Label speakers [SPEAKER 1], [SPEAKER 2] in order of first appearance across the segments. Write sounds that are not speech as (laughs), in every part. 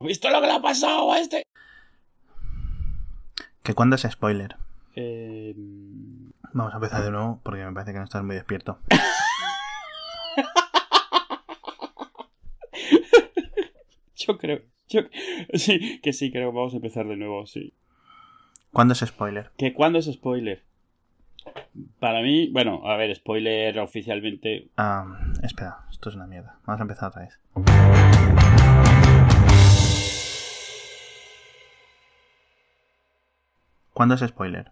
[SPEAKER 1] ¿Has visto lo que le ha pasado a este?
[SPEAKER 2] ¿Que cuándo es spoiler?
[SPEAKER 1] Eh...
[SPEAKER 2] Vamos a empezar de nuevo porque me parece que no estás muy despierto. (laughs)
[SPEAKER 1] yo creo. Yo... Sí, que sí, creo que vamos a empezar de nuevo, sí.
[SPEAKER 2] ¿Cuándo es spoiler?
[SPEAKER 1] ¿Que cuándo es spoiler? Para mí, bueno, a ver, spoiler oficialmente.
[SPEAKER 2] Ah, espera, esto es una mierda. Vamos a empezar otra vez. ¿Cuándo es spoiler?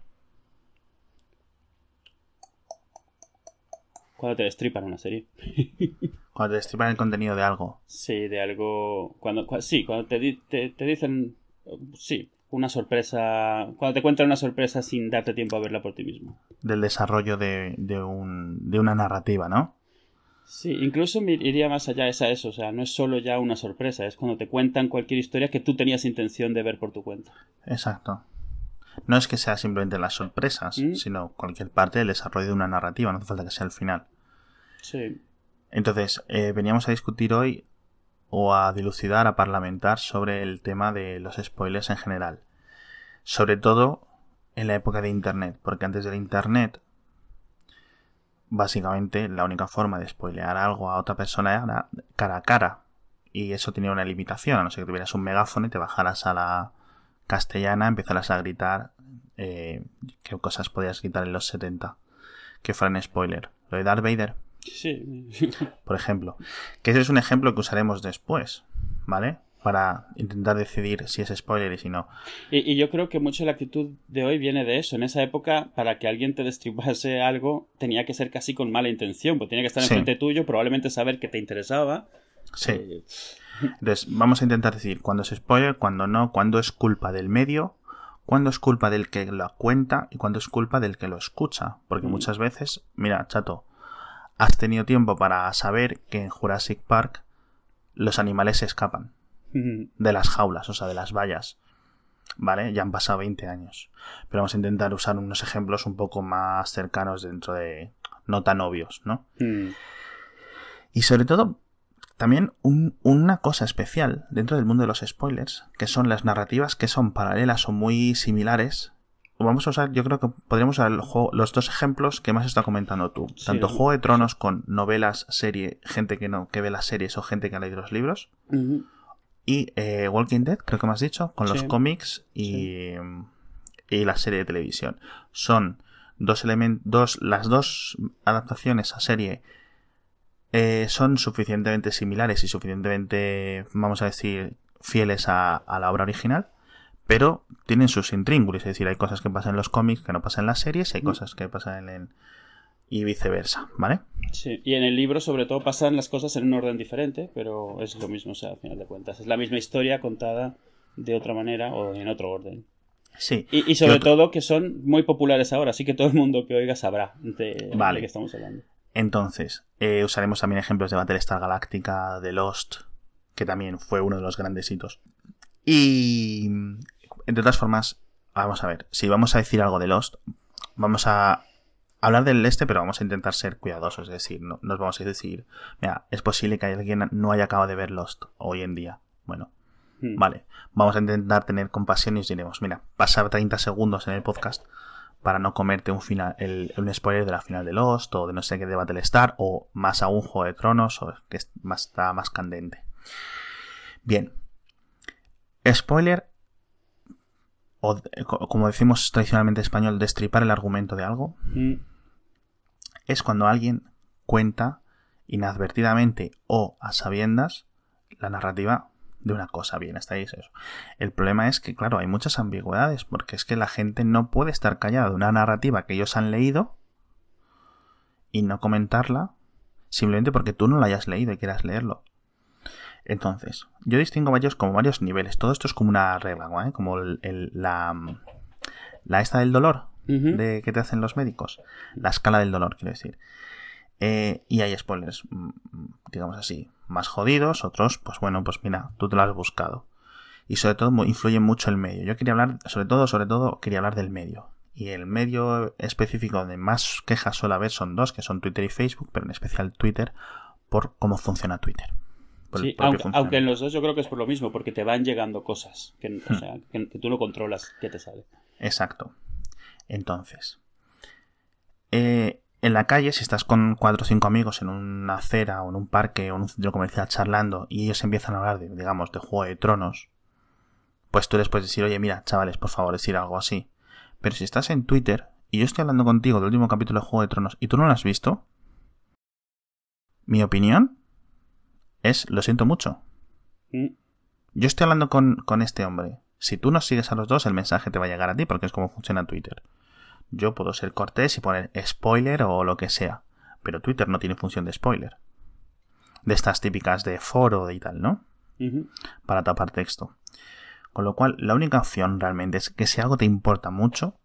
[SPEAKER 1] Cuando te destripan una serie. (laughs)
[SPEAKER 2] Cuando te destripan el contenido de algo.
[SPEAKER 1] Sí, de algo. Cuando, sí, cuando te, te, te dicen. Sí, una sorpresa. Cuando te cuentan una sorpresa sin darte tiempo a verla por ti mismo.
[SPEAKER 2] Del desarrollo de, de, un, de una narrativa, ¿no?
[SPEAKER 1] Sí, incluso iría más allá, es a eso, o sea, no es solo ya una sorpresa, es cuando te cuentan cualquier historia que tú tenías intención de ver por tu cuenta.
[SPEAKER 2] Exacto. No es que sea simplemente las sorpresas,
[SPEAKER 1] ¿Mm?
[SPEAKER 2] sino cualquier parte del desarrollo de una narrativa, no hace falta que sea el final.
[SPEAKER 1] Sí.
[SPEAKER 2] Entonces, eh, veníamos a discutir hoy o a dilucidar, a parlamentar sobre el tema de los spoilers en general. Sobre todo en la época de Internet, porque antes del Internet, básicamente la única forma de spoilear algo a otra persona era cara a cara. Y eso tenía una limitación, a no ser que tuvieras un megáfono y te bajaras a la castellana, empezaras a gritar eh, qué cosas podías gritar en los 70 que fueran spoiler. Lo de Darth Vader.
[SPEAKER 1] Sí. (laughs)
[SPEAKER 2] Por ejemplo. Que ese es un ejemplo que usaremos después, ¿vale? Para intentar decidir si es spoiler y si no.
[SPEAKER 1] Y, y, yo creo que mucho la actitud de hoy viene de eso. En esa época, para que alguien te destripase algo, tenía que ser casi con mala intención, porque tenía que estar
[SPEAKER 2] Sí.
[SPEAKER 1] enfrente tuyo, probablemente saber que te interesaba.
[SPEAKER 2] Sí.
[SPEAKER 1] Eh,
[SPEAKER 2] Entonces, vamos a intentar decir cuándo es spoiler, cuándo no, cuándo es culpa del medio, cuándo es culpa del que lo cuenta y cuándo es culpa del que lo escucha. Porque
[SPEAKER 1] Mm.
[SPEAKER 2] muchas veces, mira, chato, has tenido tiempo para saber que en Jurassic Park los animales se escapan de las jaulas, o sea, de las vallas. ¿Vale? Ya han pasado 20 años. Pero vamos a intentar usar unos ejemplos un poco más cercanos dentro de... no tan obvios, ¿no?
[SPEAKER 1] mm,
[SPEAKER 2] Y sobre todo, también un- una cosa especial dentro del mundo de los spoilers, que son las narrativas que son paralelas o muy similares. Vamos a usar, yo creo que podríamos usar el juego- los dos ejemplos que más está comentando tú.
[SPEAKER 1] Sí,
[SPEAKER 2] Tanto. Juego de Tronos con novelas, serie, gente que no, que ve las series o gente que ha leído los libros. Y eh, Walking Dead, creo que me has dicho, con los cómics y, y la serie de televisión. Son dos elementos, dos, las dos adaptaciones a serie eh, son suficientemente similares y suficientemente, vamos a decir, fieles a, a la obra original, pero tienen sus intríngulis, es decir, hay cosas que pasan en los cómics que no pasan en las series, y hay
[SPEAKER 1] Mm.
[SPEAKER 2] cosas que pasan en, en- y viceversa, ¿vale?
[SPEAKER 1] Sí, y en el libro sobre todo pasan las cosas en un orden diferente, pero es lo mismo, o sea, al final de cuentas. Es la misma historia contada de otra manera o en otro orden.
[SPEAKER 2] Sí.
[SPEAKER 1] Y, y sobre
[SPEAKER 2] otro-
[SPEAKER 1] todo que son muy populares ahora, así que todo el mundo que oiga sabrá de,
[SPEAKER 2] Vale.
[SPEAKER 1] de qué estamos hablando.
[SPEAKER 2] Entonces, eh, usaremos también ejemplos de Battlestar Galactica, de Lost, que también fue uno de los grandes hitos. Y, de todas formas, vamos a ver, si vamos a decir algo de Lost, vamos a hablar del este, pero vamos a intentar ser cuidadosos, es decir, no nos vamos a decir, mira, es posible que alguien no haya acabado de ver Lost hoy en día. Bueno,
[SPEAKER 1] Hmm.
[SPEAKER 2] Vale, vamos a intentar tener compasión y os diremos, mira, pasar 30 segundos en el podcast para no comerte un final, el, un spoiler de la final de Lost o de no sé qué de Battlestar o más aún Juego de Tronos o que más, está más candente. Bien. Spoiler o como decimos tradicionalmente en español, destripar el argumento de algo
[SPEAKER 1] Mm,
[SPEAKER 2] es cuando alguien cuenta inadvertidamente o a sabiendas la narrativa de una cosa. Bien, hasta ahí es eso. El problema es que, claro, hay muchas ambigüedades, porque es que la gente no puede estar callada de una narrativa que ellos han leído y no comentarla simplemente porque tú no la hayas leído y quieras leerlo. Entonces, yo distingo varios como varios niveles. Todo esto es como una regla, ¿eh? como el- el- la, la esta del dolor de que te hacen los médicos. La escala del dolor, quiero decir. Eh, y hay spoilers, mm, digamos así, más jodidos, otros, pues bueno, pues mira, tú te lo has buscado. Y sobre todo influye mucho el medio. Yo quería hablar, sobre todo, sobre todo, quería hablar del medio. Y el medio específico donde más quejas suele haber son dos, que son Twitter y Facebook, pero en especial Twitter, por cómo funciona Twitter.
[SPEAKER 1] Sí, aunque, en los dos yo creo que es por lo mismo, porque te van llegando cosas que, o
[SPEAKER 2] Hmm.
[SPEAKER 1] sea, que, que tú no controlas qué te sale.
[SPEAKER 2] Exacto. Entonces, eh, en la calle, si estás con cuatro o cinco amigos en una acera o en un parque o en un centro comercial charlando y ellos empiezan a hablar de, digamos, de Juego de Tronos, pues tú les puedes decir, oye, mira, chavales, por favor, decir algo así. Pero si estás en Twitter y yo estoy hablando contigo del último capítulo de Juego de Tronos y tú no lo has visto, mi opinión es, lo siento mucho,
[SPEAKER 1] Mm,
[SPEAKER 2] yo estoy hablando con, con este hombre. Si tú nos sigues a los dos, el mensaje te va a llegar a ti porque es como funciona Twitter. Yo puedo ser cortés y poner spoiler o lo que sea, pero Twitter no tiene función de spoiler. De estas típicas de foro y tal, ¿no? Para tapar texto. Con lo cual, la única opción realmente es que si algo te importa mucho,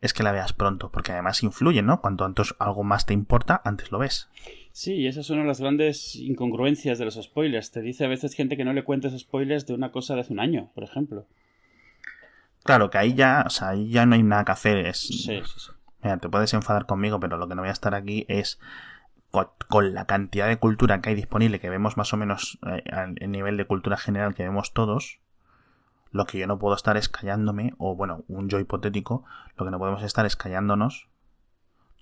[SPEAKER 2] es que la veas pronto, porque además influye, ¿no? Cuanto antes algo más te importa, antes lo ves.
[SPEAKER 1] Sí, y esa es una de las grandes incongruencias de los spoilers. Te dice a veces gente que no le cuentes spoilers de una cosa de hace un año, por ejemplo.
[SPEAKER 2] Claro que ahí ya, o sea, ahí ya no hay nada que hacer. Es,
[SPEAKER 1] Sí, sí, sí.
[SPEAKER 2] Mira, te puedes enfadar conmigo, pero lo que no voy a estar aquí es co- con la cantidad de cultura que hay disponible, que vemos más o menos eh, el nivel de cultura general que vemos todos. Lo que yo no puedo estar es callándome, o bueno, un yo hipotético, lo que no podemos estar es callándonos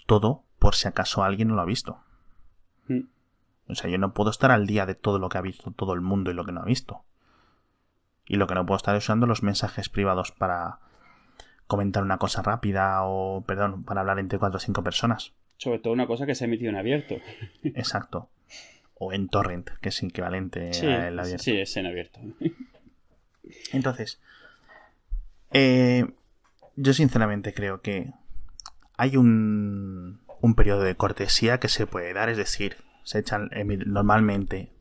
[SPEAKER 2] todo por si acaso alguien no lo ha visto.
[SPEAKER 1] Mm.
[SPEAKER 2] O sea, yo no puedo estar al día de todo lo que ha visto todo el mundo y lo que no ha visto. Y lo que no puedo estar es usando los mensajes privados para comentar una cosa rápida o, perdón, para hablar entre cuatro o cinco personas.
[SPEAKER 1] Sobre todo una cosa que se ha emitido en abierto. (laughs)
[SPEAKER 2] Exacto. O en torrent, que es equivalente
[SPEAKER 1] Sí,
[SPEAKER 2] al abierto.
[SPEAKER 1] sí, es en abierto. (laughs)
[SPEAKER 2] Entonces, eh, yo sinceramente creo que hay un, un periodo de cortesía que se puede dar, es decir, se echan normalmente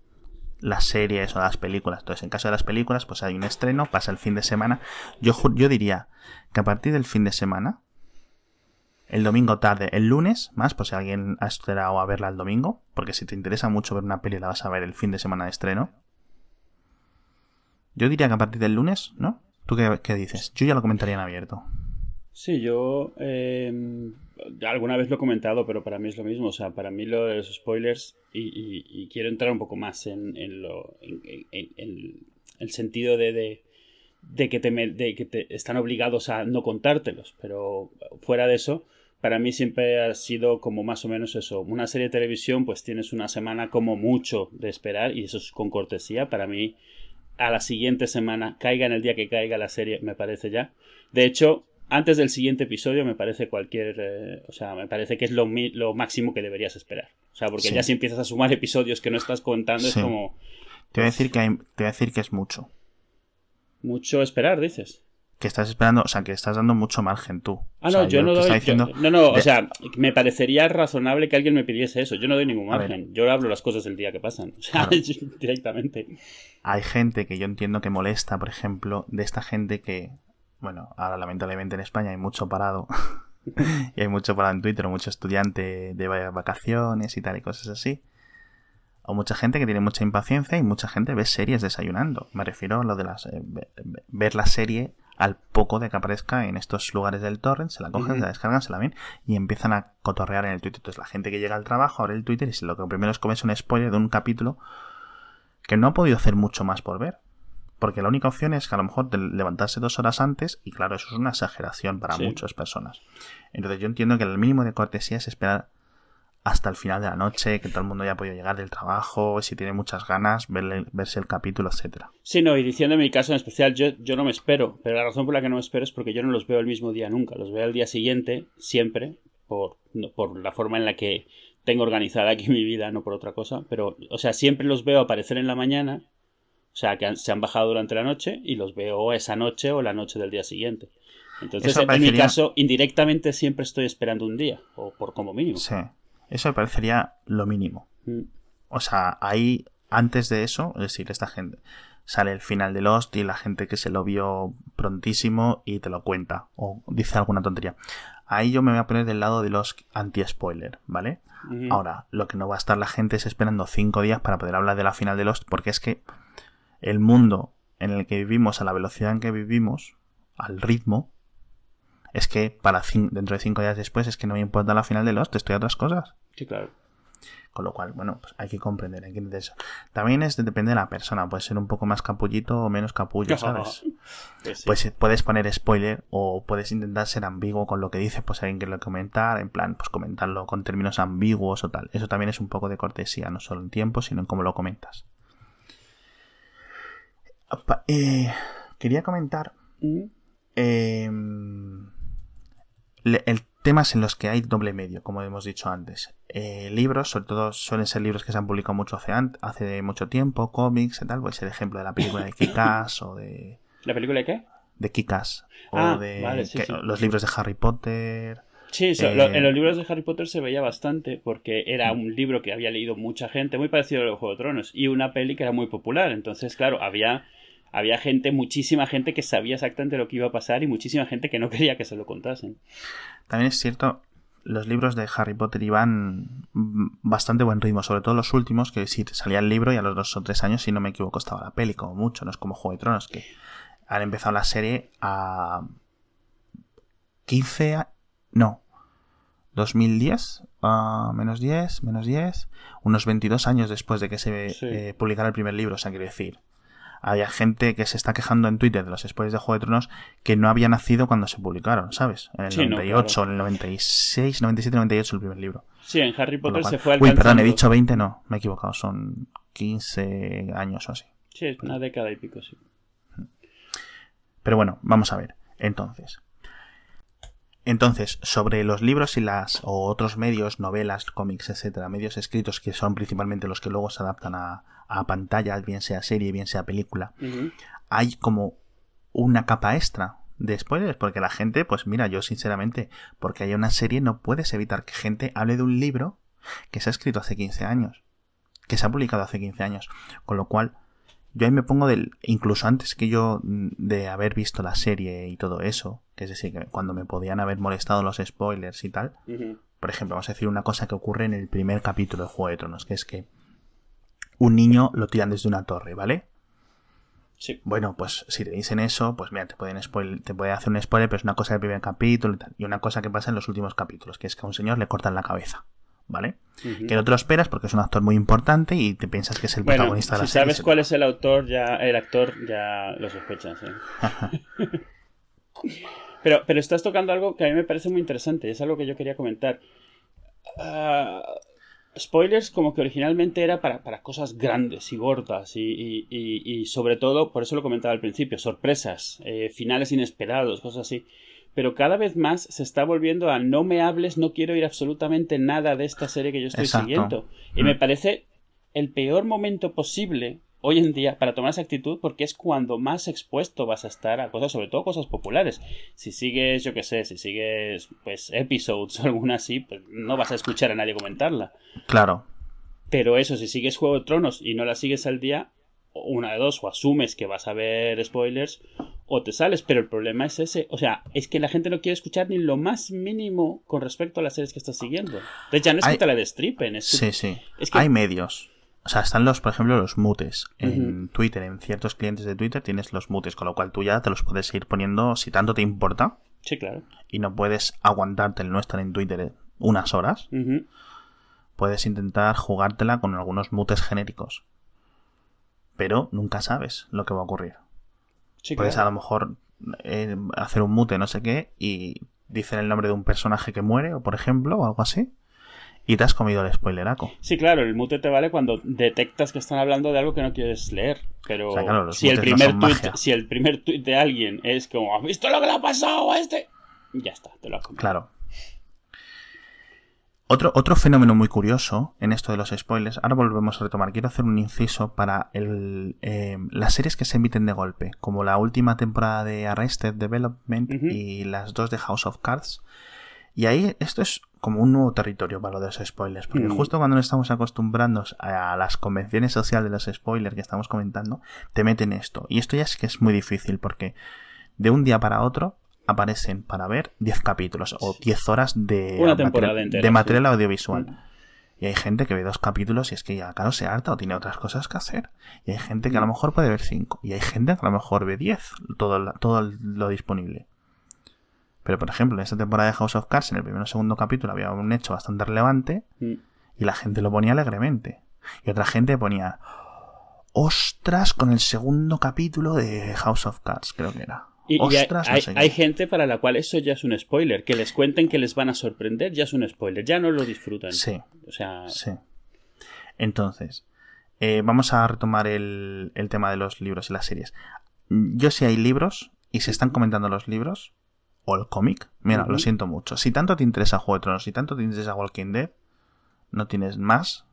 [SPEAKER 2] las series o las películas. Entonces, en caso de las películas, pues hay un estreno, pasa el fin de semana. Yo, yo diría que a partir del fin de semana, el domingo tarde, el lunes, más, pues si alguien ha esperado a verla el domingo, porque si te interesa mucho ver una peli, la vas a ver el fin de semana de estreno. Yo diría que a partir del lunes, ¿no? ¿Tú qué, qué dices? Yo ya lo comentaría en abierto.
[SPEAKER 1] Sí, yo eh, alguna vez lo he comentado, pero para mí es lo mismo. O sea, para mí lo de los spoilers, y, quiero entrar un poco más en, en lo, en, el sentido de, que te, de que te están obligados a no contártelos. Pero fuera de eso, para mí siempre ha sido como más o menos eso. Una serie de televisión, pues tienes una semana como mucho de esperar, y eso es con cortesía. Para mí, a la siguiente semana, caiga en el día que caiga la serie, me parece ya. De hecho, antes del siguiente episodio me parece cualquier... eh, o sea, me parece que es lo, máximo que deberías esperar. O sea, porque
[SPEAKER 2] Sí.
[SPEAKER 1] ya si empiezas a sumar episodios que no estás contando
[SPEAKER 2] Sí.
[SPEAKER 1] es como
[SPEAKER 2] Te voy a decir que, hay- te voy a decir que es mucho.
[SPEAKER 1] mucho esperar, dices.
[SPEAKER 2] Que estás esperando, o sea, que estás dando mucho margen tú.
[SPEAKER 1] Ah,
[SPEAKER 2] O sea,
[SPEAKER 1] no, yo, no doy... yo- no, no, o sea, me parecería razonable que alguien me pidiese eso. Yo no doy ningún margen. Yo hablo las cosas del día que pasan. O sea,
[SPEAKER 2] Claro. (laughs)
[SPEAKER 1] directamente.
[SPEAKER 2] hay gente que yo entiendo que molesta, por ejemplo, de esta gente que, bueno, ahora lamentablemente en España hay mucho parado. (laughs) y hay mucho parado en Twitter, o mucho estudiante de va- vacaciones y tal y cosas así. O mucha gente que tiene mucha impaciencia y mucha gente ve series desayunando. Me refiero a lo de las eh, ve- ve- ver la serie al poco de que aparezca en estos lugares del torrent, se la cogen, se la descargan, se la ven y empiezan a cotorrear en el Twitter. Entonces la gente que llega al trabajo abre el Twitter y si lo que primero es comer es un spoiler de un capítulo que no ha podido hacer mucho más por ver. Porque la única opción es que a lo mejor levantarse dos horas antes, y claro, eso es una exageración para
[SPEAKER 1] Sí.
[SPEAKER 2] muchas personas. Entonces yo entiendo que el mínimo de cortesía es esperar hasta el final de la noche, que todo el mundo ya ha podido llegar del trabajo, si tiene muchas ganas, verle- verse el capítulo, etcétera.
[SPEAKER 1] Sí, no, y diciendo en mi caso en especial, yo, yo no me espero, pero la razón por la que no me espero es porque yo no los veo el mismo día nunca, los veo al día siguiente, siempre, por, por la forma en la que tengo organizada aquí (laughs) mi vida, no por otra cosa, pero, o sea, siempre los veo aparecer en la mañana, o sea, que han- se han bajado durante la noche, y los veo esa noche o la noche del día siguiente. Entonces, en mi caso, indirectamente siempre estoy esperando un día, o por como mínimo.
[SPEAKER 2] Sí, eso me parecería lo mínimo.
[SPEAKER 1] Mm.
[SPEAKER 2] O sea, ahí, antes de eso, es decir, esta gente sale el final de Lost y la gente que se lo vio prontísimo y te lo cuenta o dice alguna tontería. Ahí yo me voy a poner del lado de los anti-spoiler, ¿vale? Ahora, lo que no va a estar la gente es esperando cinco días para poder hablar de la final de Lost, porque es que el mundo en el que vivimos, a la velocidad en que vivimos, al ritmo, es que para dentro de cinco días después es que no me importa la final de Lost, estoy a otras cosas.
[SPEAKER 1] Sí, claro.
[SPEAKER 2] Con lo cual, bueno, pues hay que comprender, hay que entender eso. También es depende de la persona, puede ser un poco más capullito o menos capullo, (laughs) ¿sabes?
[SPEAKER 1] Pues sí.
[SPEAKER 2] Pues puedes poner spoiler o puedes intentar ser ambiguo con lo que dice, pues alguien que lo comentar, en plan, pues comentarlo con términos ambiguos o tal. Eso también es un poco de cortesía, no solo en tiempo, sino en cómo lo comentas. Eh, quería comentar
[SPEAKER 1] Mm.
[SPEAKER 2] eh, le- el temas en los que hay doble medio, como hemos dicho antes. Eh, libros, sobre todo suelen ser libros que se han publicado mucho hace, hace mucho tiempo, cómics y tal, pues el ejemplo de la película de Kikas o de,
[SPEAKER 1] ¿La película de qué?
[SPEAKER 2] de Kikas o
[SPEAKER 1] Ah,
[SPEAKER 2] de
[SPEAKER 1] vale, sí,
[SPEAKER 2] que-
[SPEAKER 1] sí.
[SPEAKER 2] los libros de Harry Potter.
[SPEAKER 1] Sí,
[SPEAKER 2] Eh,
[SPEAKER 1] lo- en los libros de Harry Potter se veía bastante porque era un libro que había leído mucha gente, muy parecido a los Juego de Tronos, y una peli que era muy popular. Entonces, claro, había, había gente, muchísima gente que sabía exactamente lo que iba a pasar y muchísima gente que no (laughs) quería que se lo contasen.
[SPEAKER 2] También es cierto, los libros de Harry Potter iban bastante buen ritmo, sobre todo los últimos, que sí, salía el libro y a los dos o tres años, si no me equivoco, estaba la peli, como mucho, no es como Juego de Tronos, que han empezado la serie a 15, a- no, 2010, a menos 10, menos 10, unos 22 años después de que se
[SPEAKER 1] Sí.
[SPEAKER 2] eh, publicara el primer libro, o sea, quiero decir, había gente que se está quejando en Twitter de los spoilers de Juego de Tronos que no había nacido cuando se publicaron, ¿sabes? En el
[SPEAKER 1] Sí, no,
[SPEAKER 2] 98, en el 96, 97, 98 el primer libro.
[SPEAKER 1] Sí, en Harry Potter
[SPEAKER 2] cual-
[SPEAKER 1] se fue
[SPEAKER 2] Uy,
[SPEAKER 1] alcanzando...
[SPEAKER 2] perdón, he dicho 20, no, me he equivocado, son 15 años o así.
[SPEAKER 1] Sí, es una década y pico, sí.
[SPEAKER 2] Pero bueno, vamos a ver. Entonces. Entonces, sobre los libros y las o otros medios, novelas, cómics, etcétera, medios escritos que son principalmente los que luego se adaptan a, a pantalla, bien sea serie, bien sea película, hay como una capa extra de spoilers, porque la gente, pues mira, yo sinceramente, porque hay una serie, no puedes evitar que gente hable de un libro que se ha escrito hace 15 años, que se ha publicado hace 15 años, con lo cual yo ahí me pongo del, incluso antes que yo mm, de haber visto la serie y todo eso, que es decir, que cuando me podían haber molestado los spoilers y tal, por ejemplo, vamos a decir una cosa que ocurre en el primer capítulo de Juego de Tronos, que es que un niño lo tiran desde una torre, ¿vale?
[SPEAKER 1] Sí.
[SPEAKER 2] Bueno, pues si te dicen eso, pues mira, te pueden spoil- te puede hacer un spoiler, pero es una cosa del primer capítulo y tal. Y una cosa que pasa en los últimos capítulos, que es que a un señor le cortan la cabeza, ¿vale? Que no te lo esperas porque es un actor muy importante y te piensas que es el
[SPEAKER 1] Bueno,
[SPEAKER 2] protagonista de
[SPEAKER 1] si
[SPEAKER 2] la serie.
[SPEAKER 1] sabes cuál es el autor, ya el actor ya lo sospechas. ¿eh? (laughs) pero, pero estás tocando algo que a mí me parece muy interesante, es algo que yo quería comentar. Ah, spoilers como que originalmente era para, para cosas grandes y gordas y, y- y- y sobre todo, por eso lo comentaba al principio, sorpresas, eh, finales inesperados, cosas así. Pero cada vez más se está volviendo a no me hables, no quiero ir absolutamente nada de esta serie que yo estoy
[SPEAKER 2] Exacto.
[SPEAKER 1] siguiendo. Y
[SPEAKER 2] Mm.
[SPEAKER 1] me parece el peor momento posible hoy en día para tomar esa actitud porque es cuando más expuesto vas a estar a cosas, sobre todo cosas populares. Si sigues, yo qué sé, si sigues pues episodes (laughs) o alguna así, pues no vas a escuchar a nadie comentarla.
[SPEAKER 2] Claro,
[SPEAKER 1] Pero eso, si sigues Juego de Tronos y no la sigues al día, una de dos, o asumes que vas a ver spoilers, o te sales, pero el problema es ese. O sea, es que la gente no quiere escuchar ni lo más mínimo con respecto a las series que estás siguiendo. Entonces ya no es
[SPEAKER 2] Hay-
[SPEAKER 1] que te la destripen, es que-
[SPEAKER 2] sí, sí.
[SPEAKER 1] es que-
[SPEAKER 2] Hay medios. O sea, están los, por ejemplo, los mutes. En Twitter, en ciertos clientes de Twitter tienes los mutes, con lo cual tú ya te los puedes ir poniendo si tanto te importa
[SPEAKER 1] Sí, claro.
[SPEAKER 2] y no puedes aguantarte el no estar en Twitter unas horas. Puedes intentar jugártela con algunos mutes genéricos. Pero nunca sabes lo que va a ocurrir.
[SPEAKER 1] Sí,
[SPEAKER 2] Puedes
[SPEAKER 1] claro.
[SPEAKER 2] a lo mejor eh, hacer un mute no sé qué y dicen el nombre de un personaje que muere, o por ejemplo, o algo así. Y te has comido el spoileraco.
[SPEAKER 1] Sí, claro, el mute te vale cuando detectas que están hablando de algo que no quieres leer. Pero
[SPEAKER 2] O sea, claro, los
[SPEAKER 1] si, el
[SPEAKER 2] no
[SPEAKER 1] primer
[SPEAKER 2] magia.
[SPEAKER 1] si el primer tuit de alguien es como, ¿has visto lo que le ha pasado a este? Ya está, te lo has comido.
[SPEAKER 2] Claro. Otro, otro fenómeno muy curioso en esto de los spoilers, ahora volvemos a retomar, quiero hacer un inciso para el, eh, las series que se emiten de golpe, como la última temporada de Arrested Development y las dos de House of Cards. Y ahí esto es como un nuevo territorio para lo de los spoilers, porque
[SPEAKER 1] Mm.
[SPEAKER 2] justo cuando nos estamos acostumbrando a las convenciones sociales de los spoilers que estamos comentando, te meten esto. Y esto ya es que es muy difícil, porque de un día para otro aparecen para ver 10 capítulos o 10 horas de,
[SPEAKER 1] Una
[SPEAKER 2] material-
[SPEAKER 1] temporada entera,
[SPEAKER 2] de material
[SPEAKER 1] sí.
[SPEAKER 2] audiovisual.
[SPEAKER 1] Mm.
[SPEAKER 2] Y hay gente que ve dos capítulos y es que ya, claro, se harta o tiene otras cosas que hacer. Y hay gente que a lo mejor puede ver cinco. Y hay gente que a lo mejor ve 10, todo, todo lo disponible. Pero, por ejemplo, en esta temporada de House of Cards, en el primero o segundo capítulo había un hecho bastante relevante.
[SPEAKER 1] Mm.
[SPEAKER 2] Y la gente lo ponía alegremente. Y otra gente ponía, ostras, con el segundo capítulo de House of Cards, creo que era.
[SPEAKER 1] Y, y hay,
[SPEAKER 2] ostras, no sé
[SPEAKER 1] hay gente para la cual eso ya es un spoiler. Que les cuenten que les van a sorprender ya es un spoiler. Ya no lo disfrutan.
[SPEAKER 2] Sí,
[SPEAKER 1] O sea,
[SPEAKER 2] sí. Entonces, eh, vamos a retomar el, el tema de los libros y las series. Yo si hay libros y se están comentando los libros o el cómic, mira, lo siento mucho. Si tanto te interesa Juego de Tronos, si tanto te interesa Walking Dead, no tienes más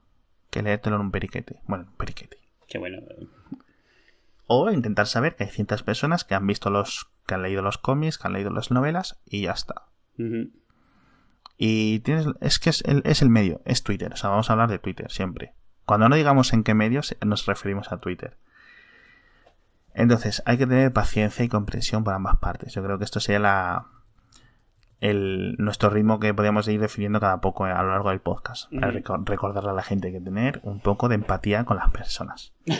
[SPEAKER 2] que leértelo en un periquete. Bueno, un periquete.
[SPEAKER 1] que bueno.
[SPEAKER 2] O intentar saber que hay ciertas personas que han visto los, que han leído los cómics, que han leído las novelas y ya está. Y tienes, es que es el, es el medio, es Twitter. O sea, vamos a hablar de Twitter siempre. Cuando no digamos en qué medio se- nos referimos a Twitter. Entonces, hay que tener paciencia y comprensión por ambas partes. Yo creo que esto sería la, el, nuestro ritmo que podríamos ir definiendo cada poco a lo largo del podcast. Para recordarle a la gente que tener un poco de empatía con las personas. (laughs)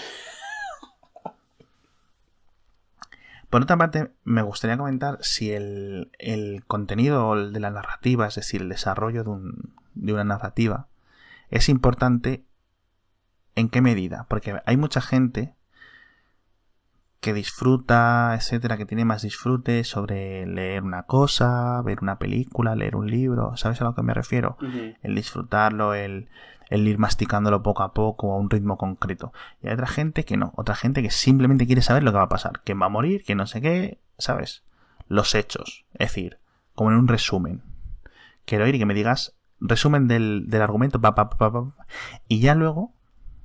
[SPEAKER 2] Por otra parte, me gustaría comentar si el, el contenido de la narrativa, es decir, el desarrollo de, un- de una narrativa, es importante en qué medida. Porque hay mucha gente que disfruta, etcétera, que tiene más disfrute sobre leer una cosa, ver una película, leer un libro. ¿Sabes a lo que me refiero? El disfrutarlo, el, el ir masticándolo poco a poco a un ritmo concreto. Y hay otra gente que no, otra gente que simplemente quiere saber lo que va a pasar, quién va a morir, quién no sé qué, ¿sabes? Los hechos, es decir, como en un resumen. Quiero ir y que me digas resumen del, del argumento, pa, pa, pa, pa, pa, y ya luego,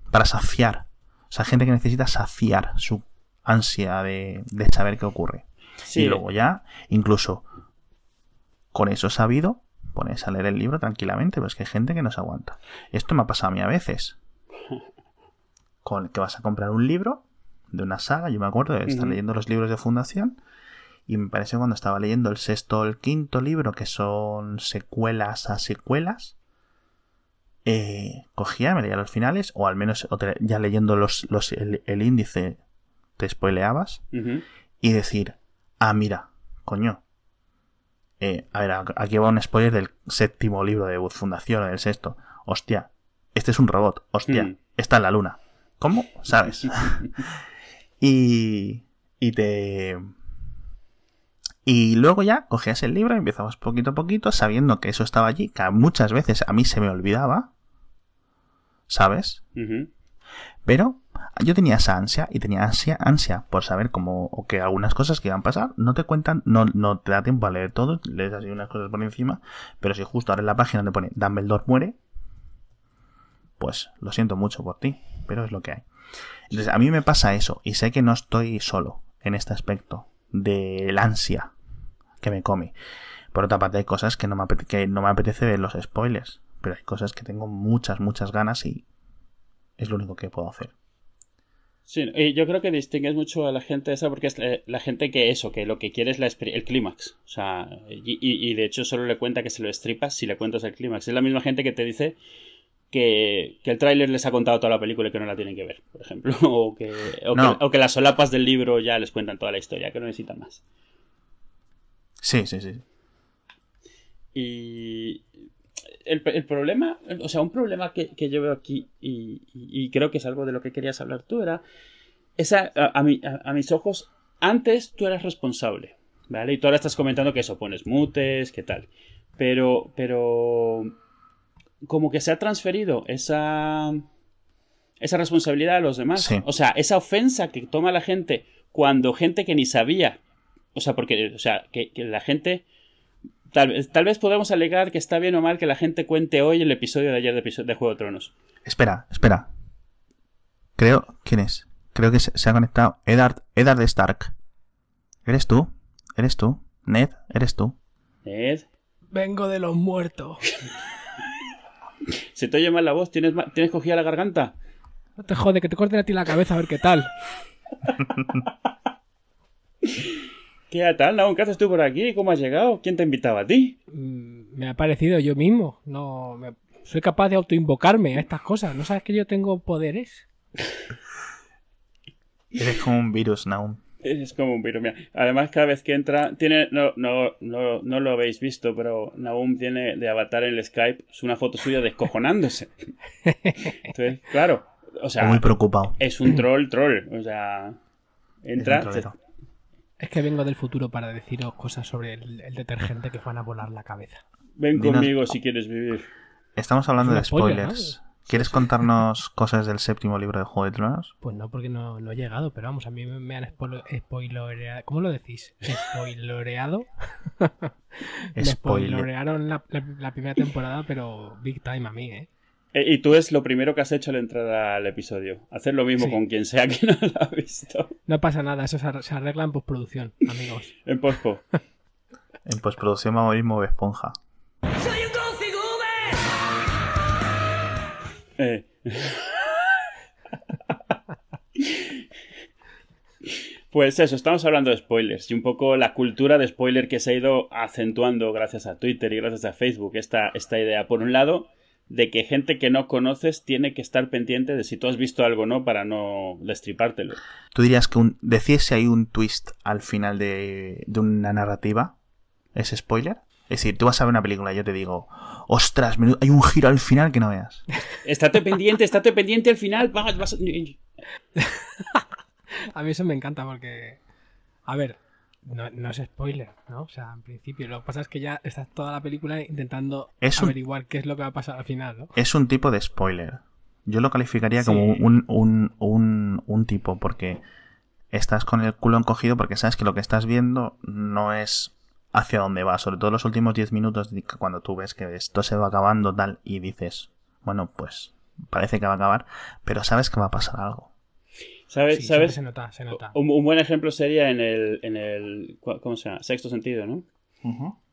[SPEAKER 2] para saciar, o sea, gente que necesita saciar su ansia de, de saber qué ocurre.
[SPEAKER 1] Sí,
[SPEAKER 2] Y luego ya, incluso con eso sabido, pones a leer el libro tranquilamente, pero es que hay gente que no se aguanta. Esto me ha pasado a mí a veces. (laughs) Con que vas a comprar un libro de una saga, yo me acuerdo de estar leyendo los libros de fundación. Y me parece cuando estaba leyendo el sexto o el quinto libro, que son secuelas a secuelas, eh, cogía, me leía los finales, o al menos ya leyendo los, los, el, el índice, te spoileabas y decir, ah, mira, coño. Eh, a ver, aquí va un spoiler del séptimo libro de Fundación o del sexto. Hostia, este es un robot. Hostia,
[SPEAKER 1] Mm.
[SPEAKER 2] está en la luna. ¿Cómo? ¿Sabes? (laughs) y, y te... Y luego ya cogías el libro y empezabas poquito a poquito, sabiendo que eso estaba allí, que muchas veces a mí se me olvidaba. ¿Sabes? Pero yo tenía esa ansia y tenía ansia, ansia por saber cómo o que algunas cosas que iban a pasar no te cuentan, no, no te da tiempo a leer todo, lees así unas cosas por encima, pero si justo ahora en la página te pone Dumbledore muere, pues lo siento mucho por ti, pero es lo que hay. Entonces a mí me pasa eso y sé que no estoy solo en este aspecto del ansia que me come. Por otra parte hay cosas que no me apetece, que no me apetece ver los spoilers, pero hay cosas que tengo muchas, muchas ganas y es lo único que puedo hacer.
[SPEAKER 1] Sí, y yo creo que distingues mucho a la gente esa porque es la, la gente que eso, que lo que quiere es la el clímax. O sea, y, y- y de hecho solo le cuenta que se lo estripas si le cuentas el clímax. Es la misma gente que te dice que, que el tráiler les ha contado toda la película y que no la tienen que ver, por ejemplo. (laughs) O que, o,
[SPEAKER 2] No.
[SPEAKER 1] que, o que las solapas del libro ya les cuentan toda la historia, que no necesitan más.
[SPEAKER 2] Sí, sí, sí.
[SPEAKER 1] Y el, el problema, o sea, un problema que, que yo veo aquí, y, y- y creo que es algo de lo que querías hablar tú, era, esa, a, a mi- a- a mis ojos, antes tú eras responsable, ¿vale? Y tú ahora estás comentando que eso, pones mutes, que tal. Pero, pero, como que se ha transferido esa, esa responsabilidad a los demás.
[SPEAKER 2] Sí.
[SPEAKER 1] O sea, esa ofensa que toma la gente cuando gente que ni sabía, o sea, porque, o sea, que, que la gente... Tal, vez- tal vez podemos alegar que está bien o mal que la gente cuente hoy el episodio de ayer de, Juego de Tronos.
[SPEAKER 2] Espera, espera. Creo. ¿Quién es? Creo que se, se ha conectado. Eddard, Eddard Stark. ¿Eres tú? ¿Eres tú? Ned, ¿eres tú?
[SPEAKER 1] Ned,
[SPEAKER 3] Vengo de los muertos. (laughs)
[SPEAKER 1] se te oye mal la voz, ¿tienes, ¿tienes cogida la garganta?
[SPEAKER 3] No te jode, que te corten a ti la cabeza a ver qué tal. (laughs)
[SPEAKER 1] ¿Qué tal, Naum? ¿Qué haces tú por aquí? ¿Cómo has llegado? ¿Quién te invitaba a ti?
[SPEAKER 3] Mm, Me ha parecido yo mismo. No, me- soy capaz de autoinvocarme a estas cosas. ¿No sabes que yo tengo poderes? (laughs)
[SPEAKER 2] Eres como un virus, Naum.
[SPEAKER 1] Es como un virus. Mira. Además, cada vez que entra, tiene. No, no, no, no lo habéis visto, pero Naum tiene de avatar en el Skype es una foto suya descojonándose. (laughs) Entonces, claro. O sea,
[SPEAKER 2] Muy preocupado.
[SPEAKER 1] es un troll, troll. O sea, entra.
[SPEAKER 2] Es
[SPEAKER 3] que vengo del futuro para deciros cosas sobre el, el detergente que os van a volar la cabeza.
[SPEAKER 1] Ven
[SPEAKER 2] Dinos-
[SPEAKER 1] conmigo si quieres vivir.
[SPEAKER 2] Estamos hablando
[SPEAKER 3] Es
[SPEAKER 2] de
[SPEAKER 3] spoiler,
[SPEAKER 2] spoilers. ¿Quieres contarnos (laughs) cosas del séptimo libro de Juego de Tronos?
[SPEAKER 3] Pues no, porque no, no he llegado, pero vamos, a mí me, han spoiloreado. ¿Cómo lo decís? ¿Spoiloreado? (laughs) me
[SPEAKER 2] Spoiler.
[SPEAKER 3] spoilorearon la, la- la primera temporada, pero big time a mí, ¿eh?
[SPEAKER 1] Eh, Y tú es lo primero que has hecho al entrar al episodio. Hacer lo mismo
[SPEAKER 3] Sí.
[SPEAKER 1] con quien sea (laughs) que no lo ha visto.
[SPEAKER 3] No pasa nada, eso se, ar- se arregla en postproducción, amigos. (laughs)
[SPEAKER 1] En pospo. (laughs)
[SPEAKER 2] En postproducción va a morir Mob Esponja.
[SPEAKER 1] Eh. Pues eso, estamos hablando de spoilers y un poco la cultura de spoiler que se ha ido acentuando gracias a Twitter y gracias a Facebook. Esta, esta idea, por un lado, de que gente que no conoces tiene que estar pendiente de si tú has visto algo o no para no destripártelo.
[SPEAKER 2] ¿Tú dirías que un, decir si hay un twist al final de, de una narrativa es spoiler? Es decir, tú vas a ver una película y yo te digo, ostras, menudo- hay un giro al final que no veas.
[SPEAKER 1] Estate pendiente, estate pendiente al final. vas- vas- (laughs)
[SPEAKER 3] A mí eso me encanta porque, a ver, no, no es spoiler, ¿no? O sea, en principio, lo que pasa es que ya estás toda la película intentando
[SPEAKER 2] Es un-
[SPEAKER 3] averiguar qué es lo que va a pasar al final, ¿no?
[SPEAKER 2] Es un tipo de spoiler. Yo lo calificaría
[SPEAKER 3] Sí.
[SPEAKER 2] como un, un, un, un tipo porque estás con el culo encogido porque sabes que lo que estás viendo no es hacia dónde va. Sobre todo los últimos 10 minutos cuando tú ves que esto se va acabando tal y dices, bueno, pues parece que va a acabar, pero sabes que va a pasar algo.
[SPEAKER 1] ¿Sabes?
[SPEAKER 3] Sí,
[SPEAKER 1] ¿sabes?
[SPEAKER 3] se nota, se nota.
[SPEAKER 1] Un, un buen ejemplo sería en el, en el. ¿Cómo se llama? Sexto sentido, ¿no?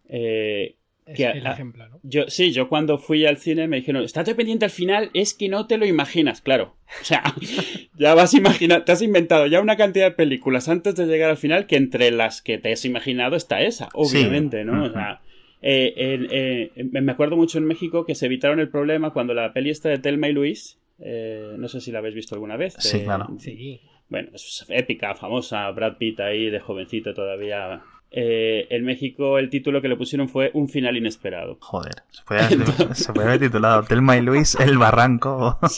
[SPEAKER 1] Eh,
[SPEAKER 3] Es
[SPEAKER 1] que
[SPEAKER 3] el
[SPEAKER 1] a-
[SPEAKER 3] ejemplo, ¿no?
[SPEAKER 1] Yo, sí, yo cuando fui al cine me dijeron, estate pendiente al final, es que no te lo imaginas, claro. O sea, (laughs) ya vas a imaginar, te has inventado ya una cantidad de películas antes de llegar al final que entre las que te has imaginado está esa, obviamente, ¿no? O sea, eh, eh, me acuerdo mucho en México que se evitaron el problema cuando la peli esta de Telma y Luis, eh, no sé si la habéis visto alguna vez.
[SPEAKER 2] Sí,
[SPEAKER 1] de-
[SPEAKER 2] claro.
[SPEAKER 3] Sí.
[SPEAKER 1] bueno, es épica, famosa, Brad Pitt ahí de jovencito todavía. Eh, en México el título que le pusieron fue Un final inesperado.
[SPEAKER 2] Joder, se puede haber, se puede haber titulado Telma y Luis, el barranco. (laughs)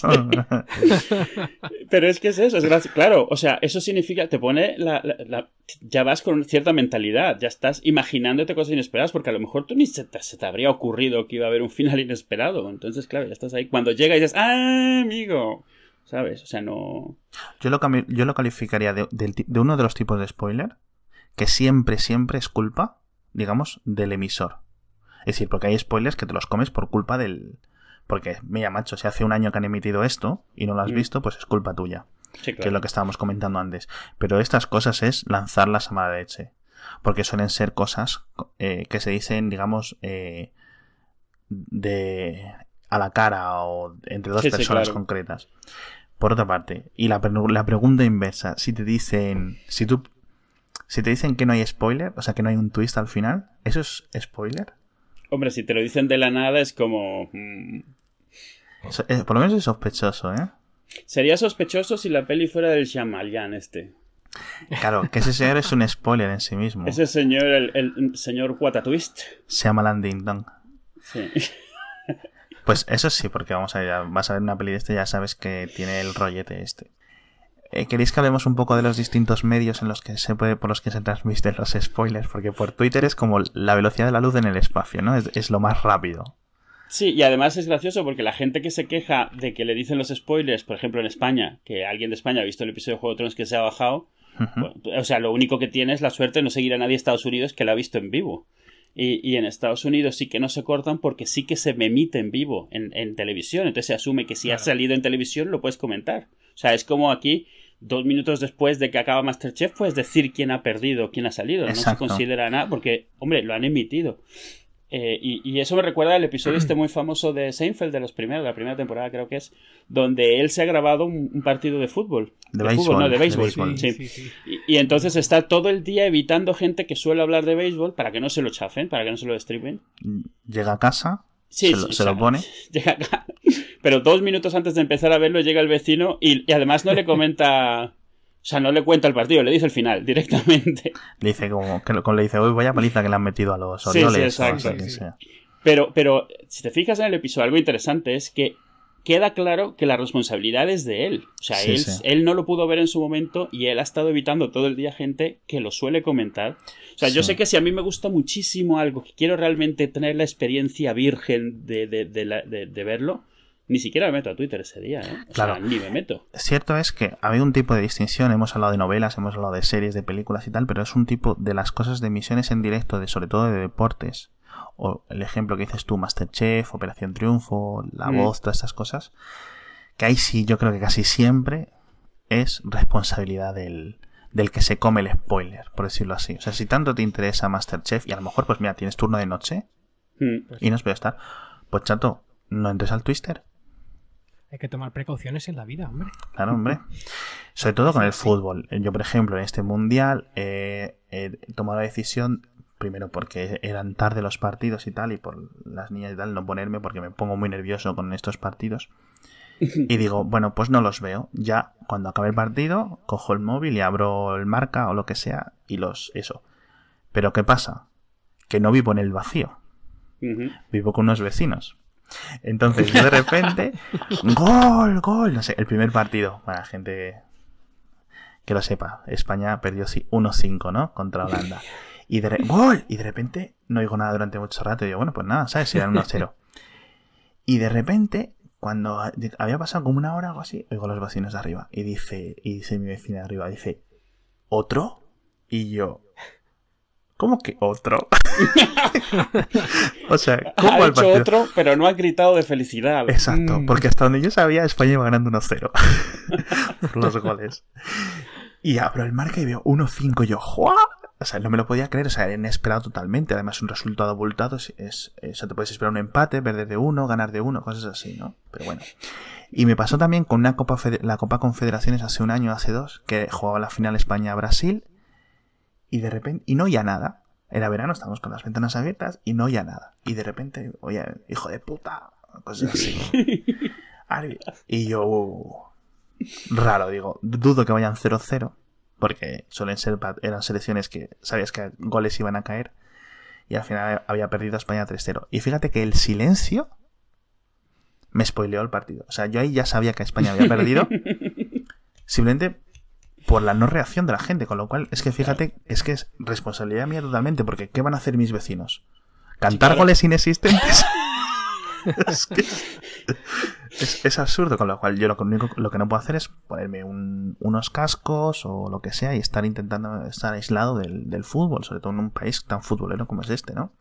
[SPEAKER 1] Pero es que es eso, es. Claro, o sea, eso significa, te pone la, la- la- Ya vas con cierta mentalidad, ya estás imaginándote cosas inesperadas, porque a lo mejor tú ni se te, se te habría ocurrido que iba a haber un final inesperado. Entonces, claro, ya estás ahí. Cuando llega y dices, ¡ah, amigo! ¿Sabes? O sea, no.
[SPEAKER 2] Yo lo, yo lo calificaría de uno de los tipos de spoiler que siempre, siempre es culpa, digamos, del emisor. Es decir, porque hay spoilers que te los comes por culpa del... Porque, mira, macho, si hace un año que han emitido esto y no lo has
[SPEAKER 1] Mm.
[SPEAKER 2] visto, pues es culpa tuya,
[SPEAKER 1] Sí,
[SPEAKER 2] que es
[SPEAKER 1] claro.
[SPEAKER 2] lo que estábamos comentando antes. Pero estas cosas es lanzarlas a mala leche. Porque suelen ser cosas eh, que se dicen, digamos, eh, de a la cara o entre dos
[SPEAKER 1] Sí, sí,
[SPEAKER 2] personas
[SPEAKER 1] claro.
[SPEAKER 2] concretas. Por otra parte, y la, la pregunta inversa, si te dicen, si tú, si te dicen que no hay spoiler, o sea que no hay un twist al final, ¿eso es spoiler?
[SPEAKER 1] Hombre, si te lo dicen de la nada es como. mm,
[SPEAKER 2] eh, por lo menos es sospechoso, ¿eh?
[SPEAKER 1] Sería sospechoso si la peli fuera del Shyamalan este.
[SPEAKER 2] Claro, que ese señor es un spoiler en sí mismo.
[SPEAKER 1] Ese señor, el, el señor Watatwist.
[SPEAKER 2] Se llama Landing Dong.
[SPEAKER 1] Sí.
[SPEAKER 2] Pues eso sí, porque vamos a ver, vas a ver una peli de este, ya sabes que tiene el rollete este. Eh, ¿Queréis que hablemos un poco de los distintos medios en los que se puede, por los que se transmiten los spoilers? Porque por Twitter es como la velocidad de la luz en el espacio, ¿no? Es, es lo más rápido.
[SPEAKER 1] Sí, y además es gracioso porque la gente que se queja de que le dicen los spoilers, por ejemplo en España, que alguien de España ha visto el episodio de Juego de Tronos que se ha bajado, bueno, o sea, lo único que tiene es la suerte de no seguir a nadie de Estados Unidos que la ha visto en vivo. Y, y en Estados Unidos sí que no se cortan porque sí que se emite en vivo en, en televisión. Entonces se asume que si ha
[SPEAKER 3] Claro.
[SPEAKER 1] salido en televisión lo puedes comentar. O sea, es como aquí, dos minutos después de que acaba Masterchef, puedes decir quién ha perdido, quién ha salido. No se considera nada porque, hombre, lo han emitido. Eh, y, y eso me recuerda al episodio este (clears throat) muy famoso de Seinfeld, de los primeros, de la primera temporada creo que es, donde él se ha grabado un, un partido de fútbol.
[SPEAKER 2] De
[SPEAKER 1] fútbol,
[SPEAKER 2] béisbol,
[SPEAKER 1] no, de
[SPEAKER 2] de
[SPEAKER 1] béisbol.
[SPEAKER 2] béisbol.
[SPEAKER 1] sí.
[SPEAKER 3] sí, sí.
[SPEAKER 1] Y, y entonces está todo el día evitando gente que suele hablar de béisbol para que no se lo chafen, para que no se lo destripen.
[SPEAKER 2] Llega a casa,
[SPEAKER 1] Sí,
[SPEAKER 2] se, lo,
[SPEAKER 1] sí,
[SPEAKER 2] se pone. (laughs)
[SPEAKER 1] Llega acá. Pero dos minutos antes de empezar a verlo llega el vecino y, y además no le comenta... O sea, no le cuenta el partido, le dice el final directamente.
[SPEAKER 2] Le dice como, que, le dice, hoy vaya paliza que le han metido a los Orioles.
[SPEAKER 1] Sí, sí, exacto, Pero, pero si te fijas en el episodio, algo interesante es que queda claro que la responsabilidad es de él. O sea, él, él, no lo pudo ver en su momento y él ha estado evitando todo el día gente que lo suele comentar. O sea, yo sé que si a mí me gusta muchísimo algo, que quiero realmente tener la experiencia virgen de, de, de, verlo, ni siquiera me meto a Twitter ese día, ¿eh? O claro. sea, ni me meto.
[SPEAKER 2] Cierto es que había un tipo de distinción, hemos hablado de novelas, hemos hablado de series, de películas y tal, pero es un tipo de las cosas de emisiones en directo, de sobre todo de deportes, o el ejemplo que dices tú, Masterchef, Operación Triunfo, La mm. Voz, todas estas cosas, que ahí sí yo creo que casi siempre es responsabilidad del, del que se come el spoiler, por decirlo así. O sea, si tanto te interesa Masterchef y a lo mejor, pues mira, tienes turno de noche mm. y no puede estar, pues chato, no entres al twister.
[SPEAKER 3] Hay que tomar precauciones en la vida, hombre.
[SPEAKER 2] Claro, hombre. Sobre todo con el fútbol. Yo, por ejemplo, en este mundial he tomado la decisión primero porque eran tarde los partidos y tal, y por las niñas y tal, no ponerme porque me pongo muy nervioso con estos partidos. (laughs) Y digo, bueno, pues no los veo. Ya cuando acabe el partido, cojo el móvil y abro el marca o lo que sea y los eso. Pero ¿qué pasa? Que no vivo en el vacío. Vivo con unos vecinos. Entonces de (laughs) repente, gol, gol, no sé, el primer partido, para la gente que lo sepa, España perdió 1-5, ¿no? Contra Holanda. (laughs) Y de, (laughs) ¡Gol! y de repente no oigo nada durante mucho rato. Y digo, bueno, pues nada, ¿sabes? Si eran 1-0. (laughs) y de repente, cuando había pasado como una hora o algo así, oigo los vecinos de arriba. Y dice, y dice mi vecina de arriba, dice, ¿otro? Y yo, ¿Cómo que otro? (laughs)
[SPEAKER 1] o sea, ¿cómo ha hecho otro, pero no ha gritado de felicidad.
[SPEAKER 2] Exacto, mm. porque hasta donde yo sabía, España iba ganando 1-0 por los goles. Y abro el marca y veo 1-5 y yo, ¡juá! O sea, no me lo podía creer, o sea, era inesperado totalmente. Además, un resultado abultado es, es, o sea, te puedes esperar un empate, perder de uno, ganar de uno, cosas así, ¿no? Pero bueno. Y me pasó también con una Copa la Copa Confederaciones hace un año, hace dos, que jugaba la final España-Brasil y de repente, y no oía nada. Era verano, estábamos con las ventanas abiertas y no oía nada. Y de repente, oye, hijo de puta, cosas así. (laughs) y yo, raro, digo, dudo que vayan 0-0 porque suelen ser eran selecciones que sabías que goles iban a caer y al final había perdido España 3-0. Y fíjate que el silencio me spoileó el partido. O sea, yo ahí ya sabía que España había perdido (laughs) simplemente por la no reacción de la gente, con lo cual es que fíjate, es que es responsabilidad mía totalmente, porque ¿qué van a hacer mis vecinos? ¿Cantar goles inexistentes? (laughs) (laughs) es absurdo, con lo cual yo lo, único, lo que no puedo hacer es ponerme unos cascos o lo que sea y estar intentando estar aislado del, del fútbol, sobre todo en un país tan futbolero como es este, ¿no?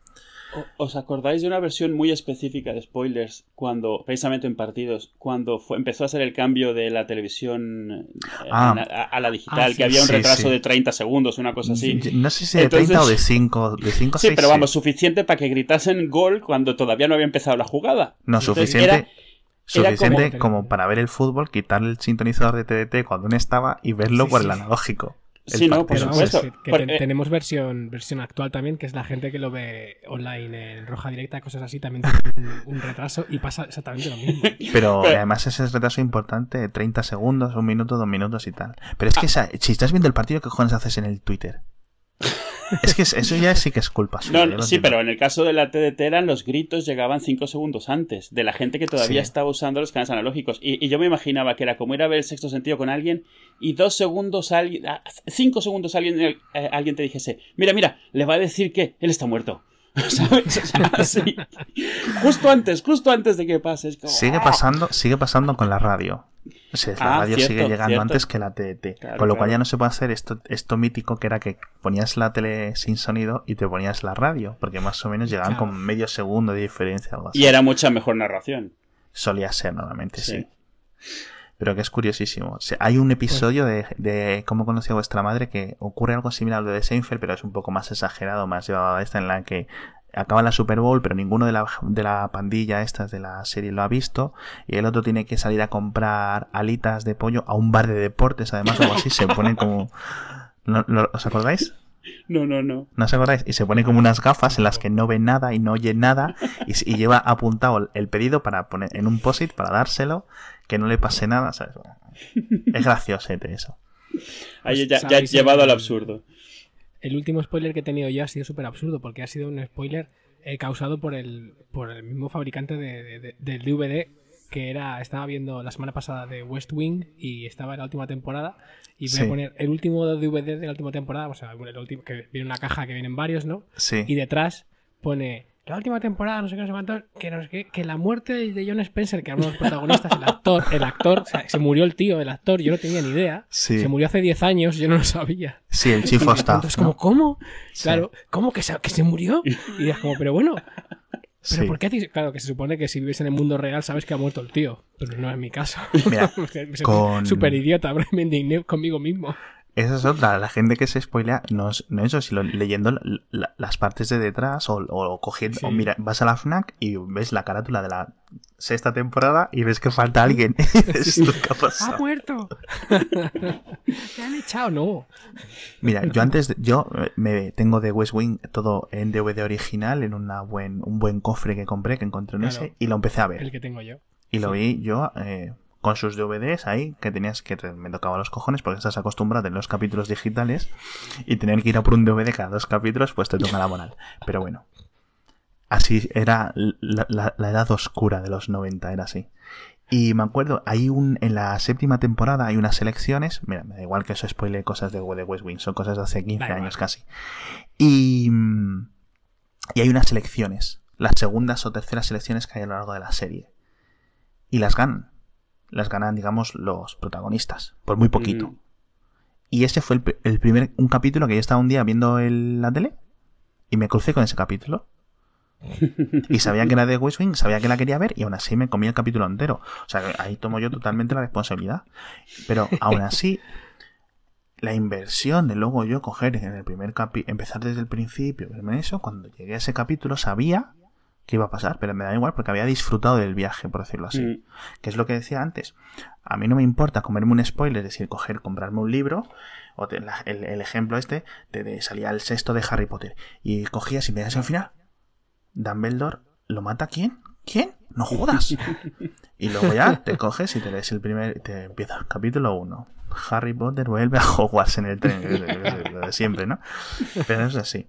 [SPEAKER 1] ¿Os acordáis de una versión muy específica de spoilers cuando, precisamente en partidos, cuando fue, empezó a hacer el cambio de la televisión eh, ah. a, la digital, ah, que había un retraso de 30 segundos, una cosa así?
[SPEAKER 2] No sé si de 30 o de 5, de 5
[SPEAKER 1] Sí, pero vamos, suficiente para que gritasen gol cuando todavía no había empezado la jugada.
[SPEAKER 2] No, suficiente. suficiente como... para ver el fútbol, quitarle el sintonizador de TDT cuando uno estaba y verlo por el analógico.
[SPEAKER 1] Sí, no, por supuesto.
[SPEAKER 3] Tenemos versión, versión actual también, que es la gente que lo ve online en roja directa, cosas así, también tiene un, retraso y pasa exactamente lo mismo. (laughs)
[SPEAKER 2] Pero, además ese retraso importante, 30 segundos, un minuto, dos minutos y tal. Pero es que ah. si estás viendo el partido, ¿qué cojones haces en el Twitter? Es que eso ya sí que es culpa
[SPEAKER 1] suya. sí, pero en el caso de la TDT eran los gritos llegaban cinco segundos antes de la gente que todavía estaba usando los canales analógicos. Y, yo me imaginaba que era como ir a ver el sexto sentido con alguien y dos segundos, alguien, ah, cinco segundos alguien, eh, alguien te dijese, mira, mira, le va a decir que él está muerto. (laughs) Justo antes, justo antes de que pase.
[SPEAKER 2] sigue ¡ah! pasando, sigue pasando con la radio. la ah, radio sigue llegando antes que la TDT. con lo cual ya no se puede hacer esto, esto mítico que era que ponías la tele sin sonido y te ponías la radio. Porque más o menos llegaban con medio segundo de diferencia. Algo
[SPEAKER 1] así. Y era mucha mejor narración.
[SPEAKER 2] Solía ser normalmente, sí. Pero que es curiosísimo. hay un episodio de, de Cómo conocí a vuestra madre que ocurre algo similar a lo de Seinfeld, pero es un poco más exagerado, más llevado a esta en la que acaba la Super Bowl, pero ninguno de la, de la pandilla estas de la serie lo ha visto, y el otro tiene que salir a comprar alitas de pollo a un bar de deportes, además, o algo así, se ponen como... ¿Os acordáis?
[SPEAKER 1] No, no, no.
[SPEAKER 2] ¿No os acordáis? Y se pone como unas gafas en las que no ve nada y no oye nada y, y lleva apuntado el pedido para poner en un posit para dárselo que no le pase nada, ¿sabes? (laughs) Es graciosete eso.
[SPEAKER 1] Ahí
[SPEAKER 3] Pues,
[SPEAKER 1] ya, ya
[SPEAKER 3] ¿sabéis
[SPEAKER 1] llevado al absurdo.
[SPEAKER 3] El último spoiler que he tenido yo ha sido súper absurdo porque ha sido un spoiler eh, causado por el, por el mismo fabricante de- de- de- del DVD que era estaba viendo la semana pasada de West Wing y estaba en la última temporada y voy
[SPEAKER 2] Sí.
[SPEAKER 3] a poner el último DVD de la última temporada, o sea, el último que viene una caja que vienen varios, ¿no?
[SPEAKER 2] Sí.
[SPEAKER 3] Y detrás pone la última temporada, no sé qué, no sé cuánto, que, qué, que la muerte de John Spencer, que era uno de los protagonistas, el actor, el actor, o sea, se murió el tío, el actor, yo no tenía ni idea.
[SPEAKER 2] Sí.
[SPEAKER 3] Se murió hace 10 años, yo no lo sabía.
[SPEAKER 2] Sí, el chief
[SPEAKER 3] Y
[SPEAKER 2] of
[SPEAKER 3] de
[SPEAKER 2] staff.
[SPEAKER 3] pronto es
[SPEAKER 2] ¿no?
[SPEAKER 3] como, ¿cómo?
[SPEAKER 2] Sí.
[SPEAKER 3] Claro, ¿cómo que se, que se murió? Y es como, pero bueno, ¿pero
[SPEAKER 2] Sí.
[SPEAKER 3] por qué? Claro, que se supone que si vives en el mundo real sabes que ha muerto el tío, pero no es mi caso.
[SPEAKER 2] Mira, (laughs) con-
[SPEAKER 3] Súper idiota, me indigné conmigo mismo.
[SPEAKER 2] Esa es otra, la gente que se spoilea, no es, no eso, sino leyendo la- la- las partes de detrás o, o cogiendo,
[SPEAKER 3] Sí.
[SPEAKER 2] o mira, vas a la FNAC y ves la carátula de la sexta temporada y ves que falta alguien. (laughs) Y dices,
[SPEAKER 3] Sí.
[SPEAKER 2] "¿Esto qué ha
[SPEAKER 3] ¡Ha
[SPEAKER 2] pasado?".
[SPEAKER 3] muerto! (laughs) ¿Te han echado? No.
[SPEAKER 2] Mira, yo antes, de- yo eh, me tengo de West Wing todo en DVD original, en una buen, un buen cofre que compré, que encontré en
[SPEAKER 3] Claro.
[SPEAKER 2] ese, y lo empecé a ver.
[SPEAKER 3] El que tengo yo.
[SPEAKER 2] Y lo
[SPEAKER 3] Sí.
[SPEAKER 2] vi yo eh, con sus DVDs ahí, que tenías que me tocaba los cojones porque estás acostumbrado a tener los capítulos digitales y tener que ir a por un DVD cada dos capítulos, pues te toca la moral. Pero bueno, así era la, la- la edad oscura de los 90, era así. Y me acuerdo, hay un, en la séptima temporada hay unas elecciones, mira, me da igual que eso spoile cosas de, de West Wing, son cosas de hace 15
[SPEAKER 3] Da igual.
[SPEAKER 2] años casi. Y, y hay unas elecciones, las segundas o terceras elecciones que hay a lo largo de la serie. Y las ganan. Las ganan, digamos, los protagonistas, por muy poquito.
[SPEAKER 1] Mm.
[SPEAKER 2] Y ese fue el, el primer, un capítulo que yo estaba un día viendo en la tele y me crucé con ese capítulo. Y sabía que era de West Wing, sabía que la quería ver y aún así me comí el capítulo entero. O sea, que ahí tomo yo totalmente la responsabilidad. Pero aún así, la inversión de luego yo coger en el primer capítulo, empezar desde el principio, verme eso, cuando llegué a ese capítulo sabía que iba a pasar, pero me da igual porque había disfrutado del viaje, por decirlo así.
[SPEAKER 1] Mm.
[SPEAKER 2] Que es lo que decía antes. A mí no me importa comerme un spoiler, es decir, coger, comprarme un libro, o te- la- el, el ejemplo este, de, de salía el sexto de Harry Potter, y cogías y me das al final, Dumbledore, ¿lo mata quién? ¿Quién? No jodas. (laughs) y luego ya te coges y te lees el primer, te empieza capítulo 1. Harry Potter vuelve a Hogwarts en el tren, lo de siempre, ¿no? Pero es así.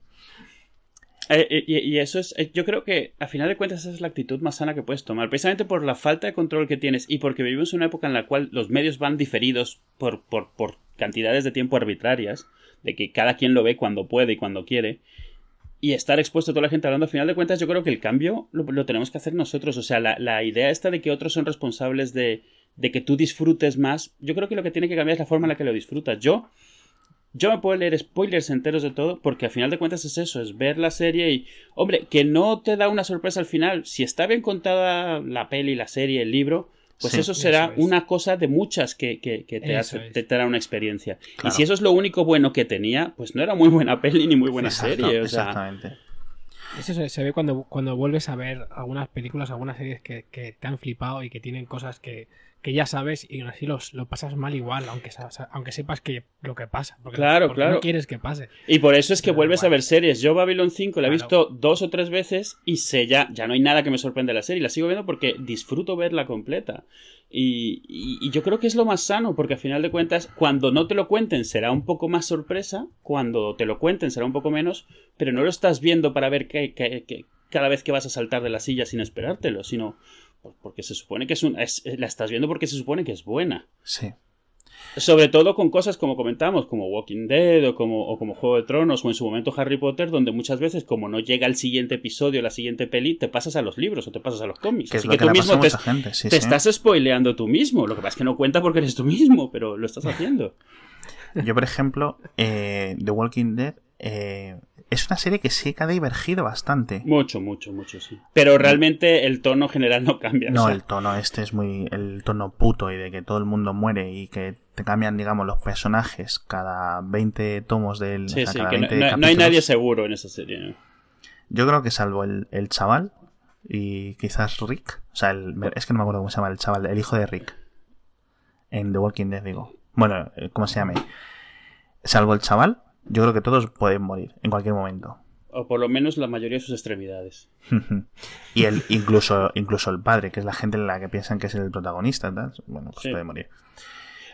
[SPEAKER 1] Eh, eh, y, eso es, eh, yo creo que a final de cuentas esa es la actitud más sana que puedes tomar, precisamente por la falta de control que tienes y porque vivimos en una época en la cual los medios van diferidos por, por, por cantidades de tiempo arbitrarias, de que cada quien lo ve cuando puede y cuando quiere, y estar expuesto a toda la gente hablando, a final de cuentas yo creo que el cambio lo, lo tenemos que hacer nosotros, o sea, la, la idea esta de que otros son responsables de, de que tú disfrutes más, yo creo que lo que tiene que cambiar es la forma en la que lo disfrutas. Yo yo me puedo leer spoilers enteros de todo porque al final de cuentas es eso, es ver la serie y, hombre, que no te da una sorpresa al final. Si está bien contada la peli, la serie, el libro, pues
[SPEAKER 2] Sí.
[SPEAKER 1] eso será
[SPEAKER 3] Eso es.
[SPEAKER 1] una cosa de muchas que, que- que te, hace, te dará una experiencia.
[SPEAKER 2] Claro.
[SPEAKER 1] Y si eso es lo único bueno que tenía, pues no era muy buena peli ni muy buena
[SPEAKER 2] Exacto,
[SPEAKER 1] serie. O sea,
[SPEAKER 2] exactamente.
[SPEAKER 3] Eso se, se ve cuando, cuando vuelves a ver algunas películas, algunas series que, que te han flipado y que tienen cosas que, que ya sabes y así los, lo pasas mal igual, aunque, aunque sepas que lo que pasa. Porque,
[SPEAKER 1] Claro,
[SPEAKER 3] porque
[SPEAKER 1] claro.
[SPEAKER 3] no quieres que pase.
[SPEAKER 1] Y por eso es que
[SPEAKER 3] Pero
[SPEAKER 1] vuelves
[SPEAKER 3] igual.
[SPEAKER 1] a ver series. Yo Babylon 5 la he
[SPEAKER 3] Claro.
[SPEAKER 1] visto dos o tres veces y sé ya, ya no hay nada que me sorprenda la serie. La sigo viendo porque disfruto verla completa. Y, y- y yo creo que es lo más sano, porque al final de cuentas, cuando no te lo cuenten será un poco más sorpresa, cuando te lo cuenten será un poco menos, pero no lo estás viendo para ver que, que- que- cada vez que vas a saltar de la silla sin esperártelo, sino porque se supone que es un, es- la estás viendo porque se supone que es buena.
[SPEAKER 2] Sí.
[SPEAKER 1] Sobre todo con cosas como comentamos, como Walking Dead o como, o como Juego de Tronos o en su momento Harry Potter, donde muchas veces, como no llega el siguiente episodio, la siguiente peli, te pasas a los libros o te pasas a los cómics. Así
[SPEAKER 2] lo
[SPEAKER 1] que
[SPEAKER 2] que
[SPEAKER 1] tú mismo te,
[SPEAKER 2] mucha gente. Sí,
[SPEAKER 1] te
[SPEAKER 2] sí.
[SPEAKER 1] estás spoileando tú mismo. Lo que pasa es que no cuenta porque eres tú mismo, pero lo estás haciendo.
[SPEAKER 2] Yo, por ejemplo, eh, The Walking Dead eh, es una serie que sí que ha divergido bastante.
[SPEAKER 1] Mucho, mucho, mucho, sí. Pero realmente el tono general no cambia. o
[SPEAKER 2] No,
[SPEAKER 1] sea,
[SPEAKER 2] el tono este es muy. El tono puto y de que todo el mundo muere y que te cambian, digamos, los personajes cada 20 tomos del.
[SPEAKER 1] sí,
[SPEAKER 2] o sea,
[SPEAKER 1] sí,
[SPEAKER 2] cada
[SPEAKER 1] que no,
[SPEAKER 2] 20
[SPEAKER 1] no- no hay nadie seguro en esa serie. ¿no?
[SPEAKER 2] Yo creo que salvo el, el chaval y quizás Rick. O sea, el- es que no me acuerdo cómo se llama el chaval, el hijo de Rick. En The Walking Dead, digo. Bueno, eh, ¿cómo se llame? Salvo el chaval, yo creo que todos pueden morir en cualquier momento.
[SPEAKER 1] O por lo menos la mayoría de sus extremidades. (laughs)
[SPEAKER 2] y el, incluso, incluso el padre, que es la gente en la que piensan que es el protagonista, bueno, pues
[SPEAKER 1] Sí.
[SPEAKER 2] puede morir.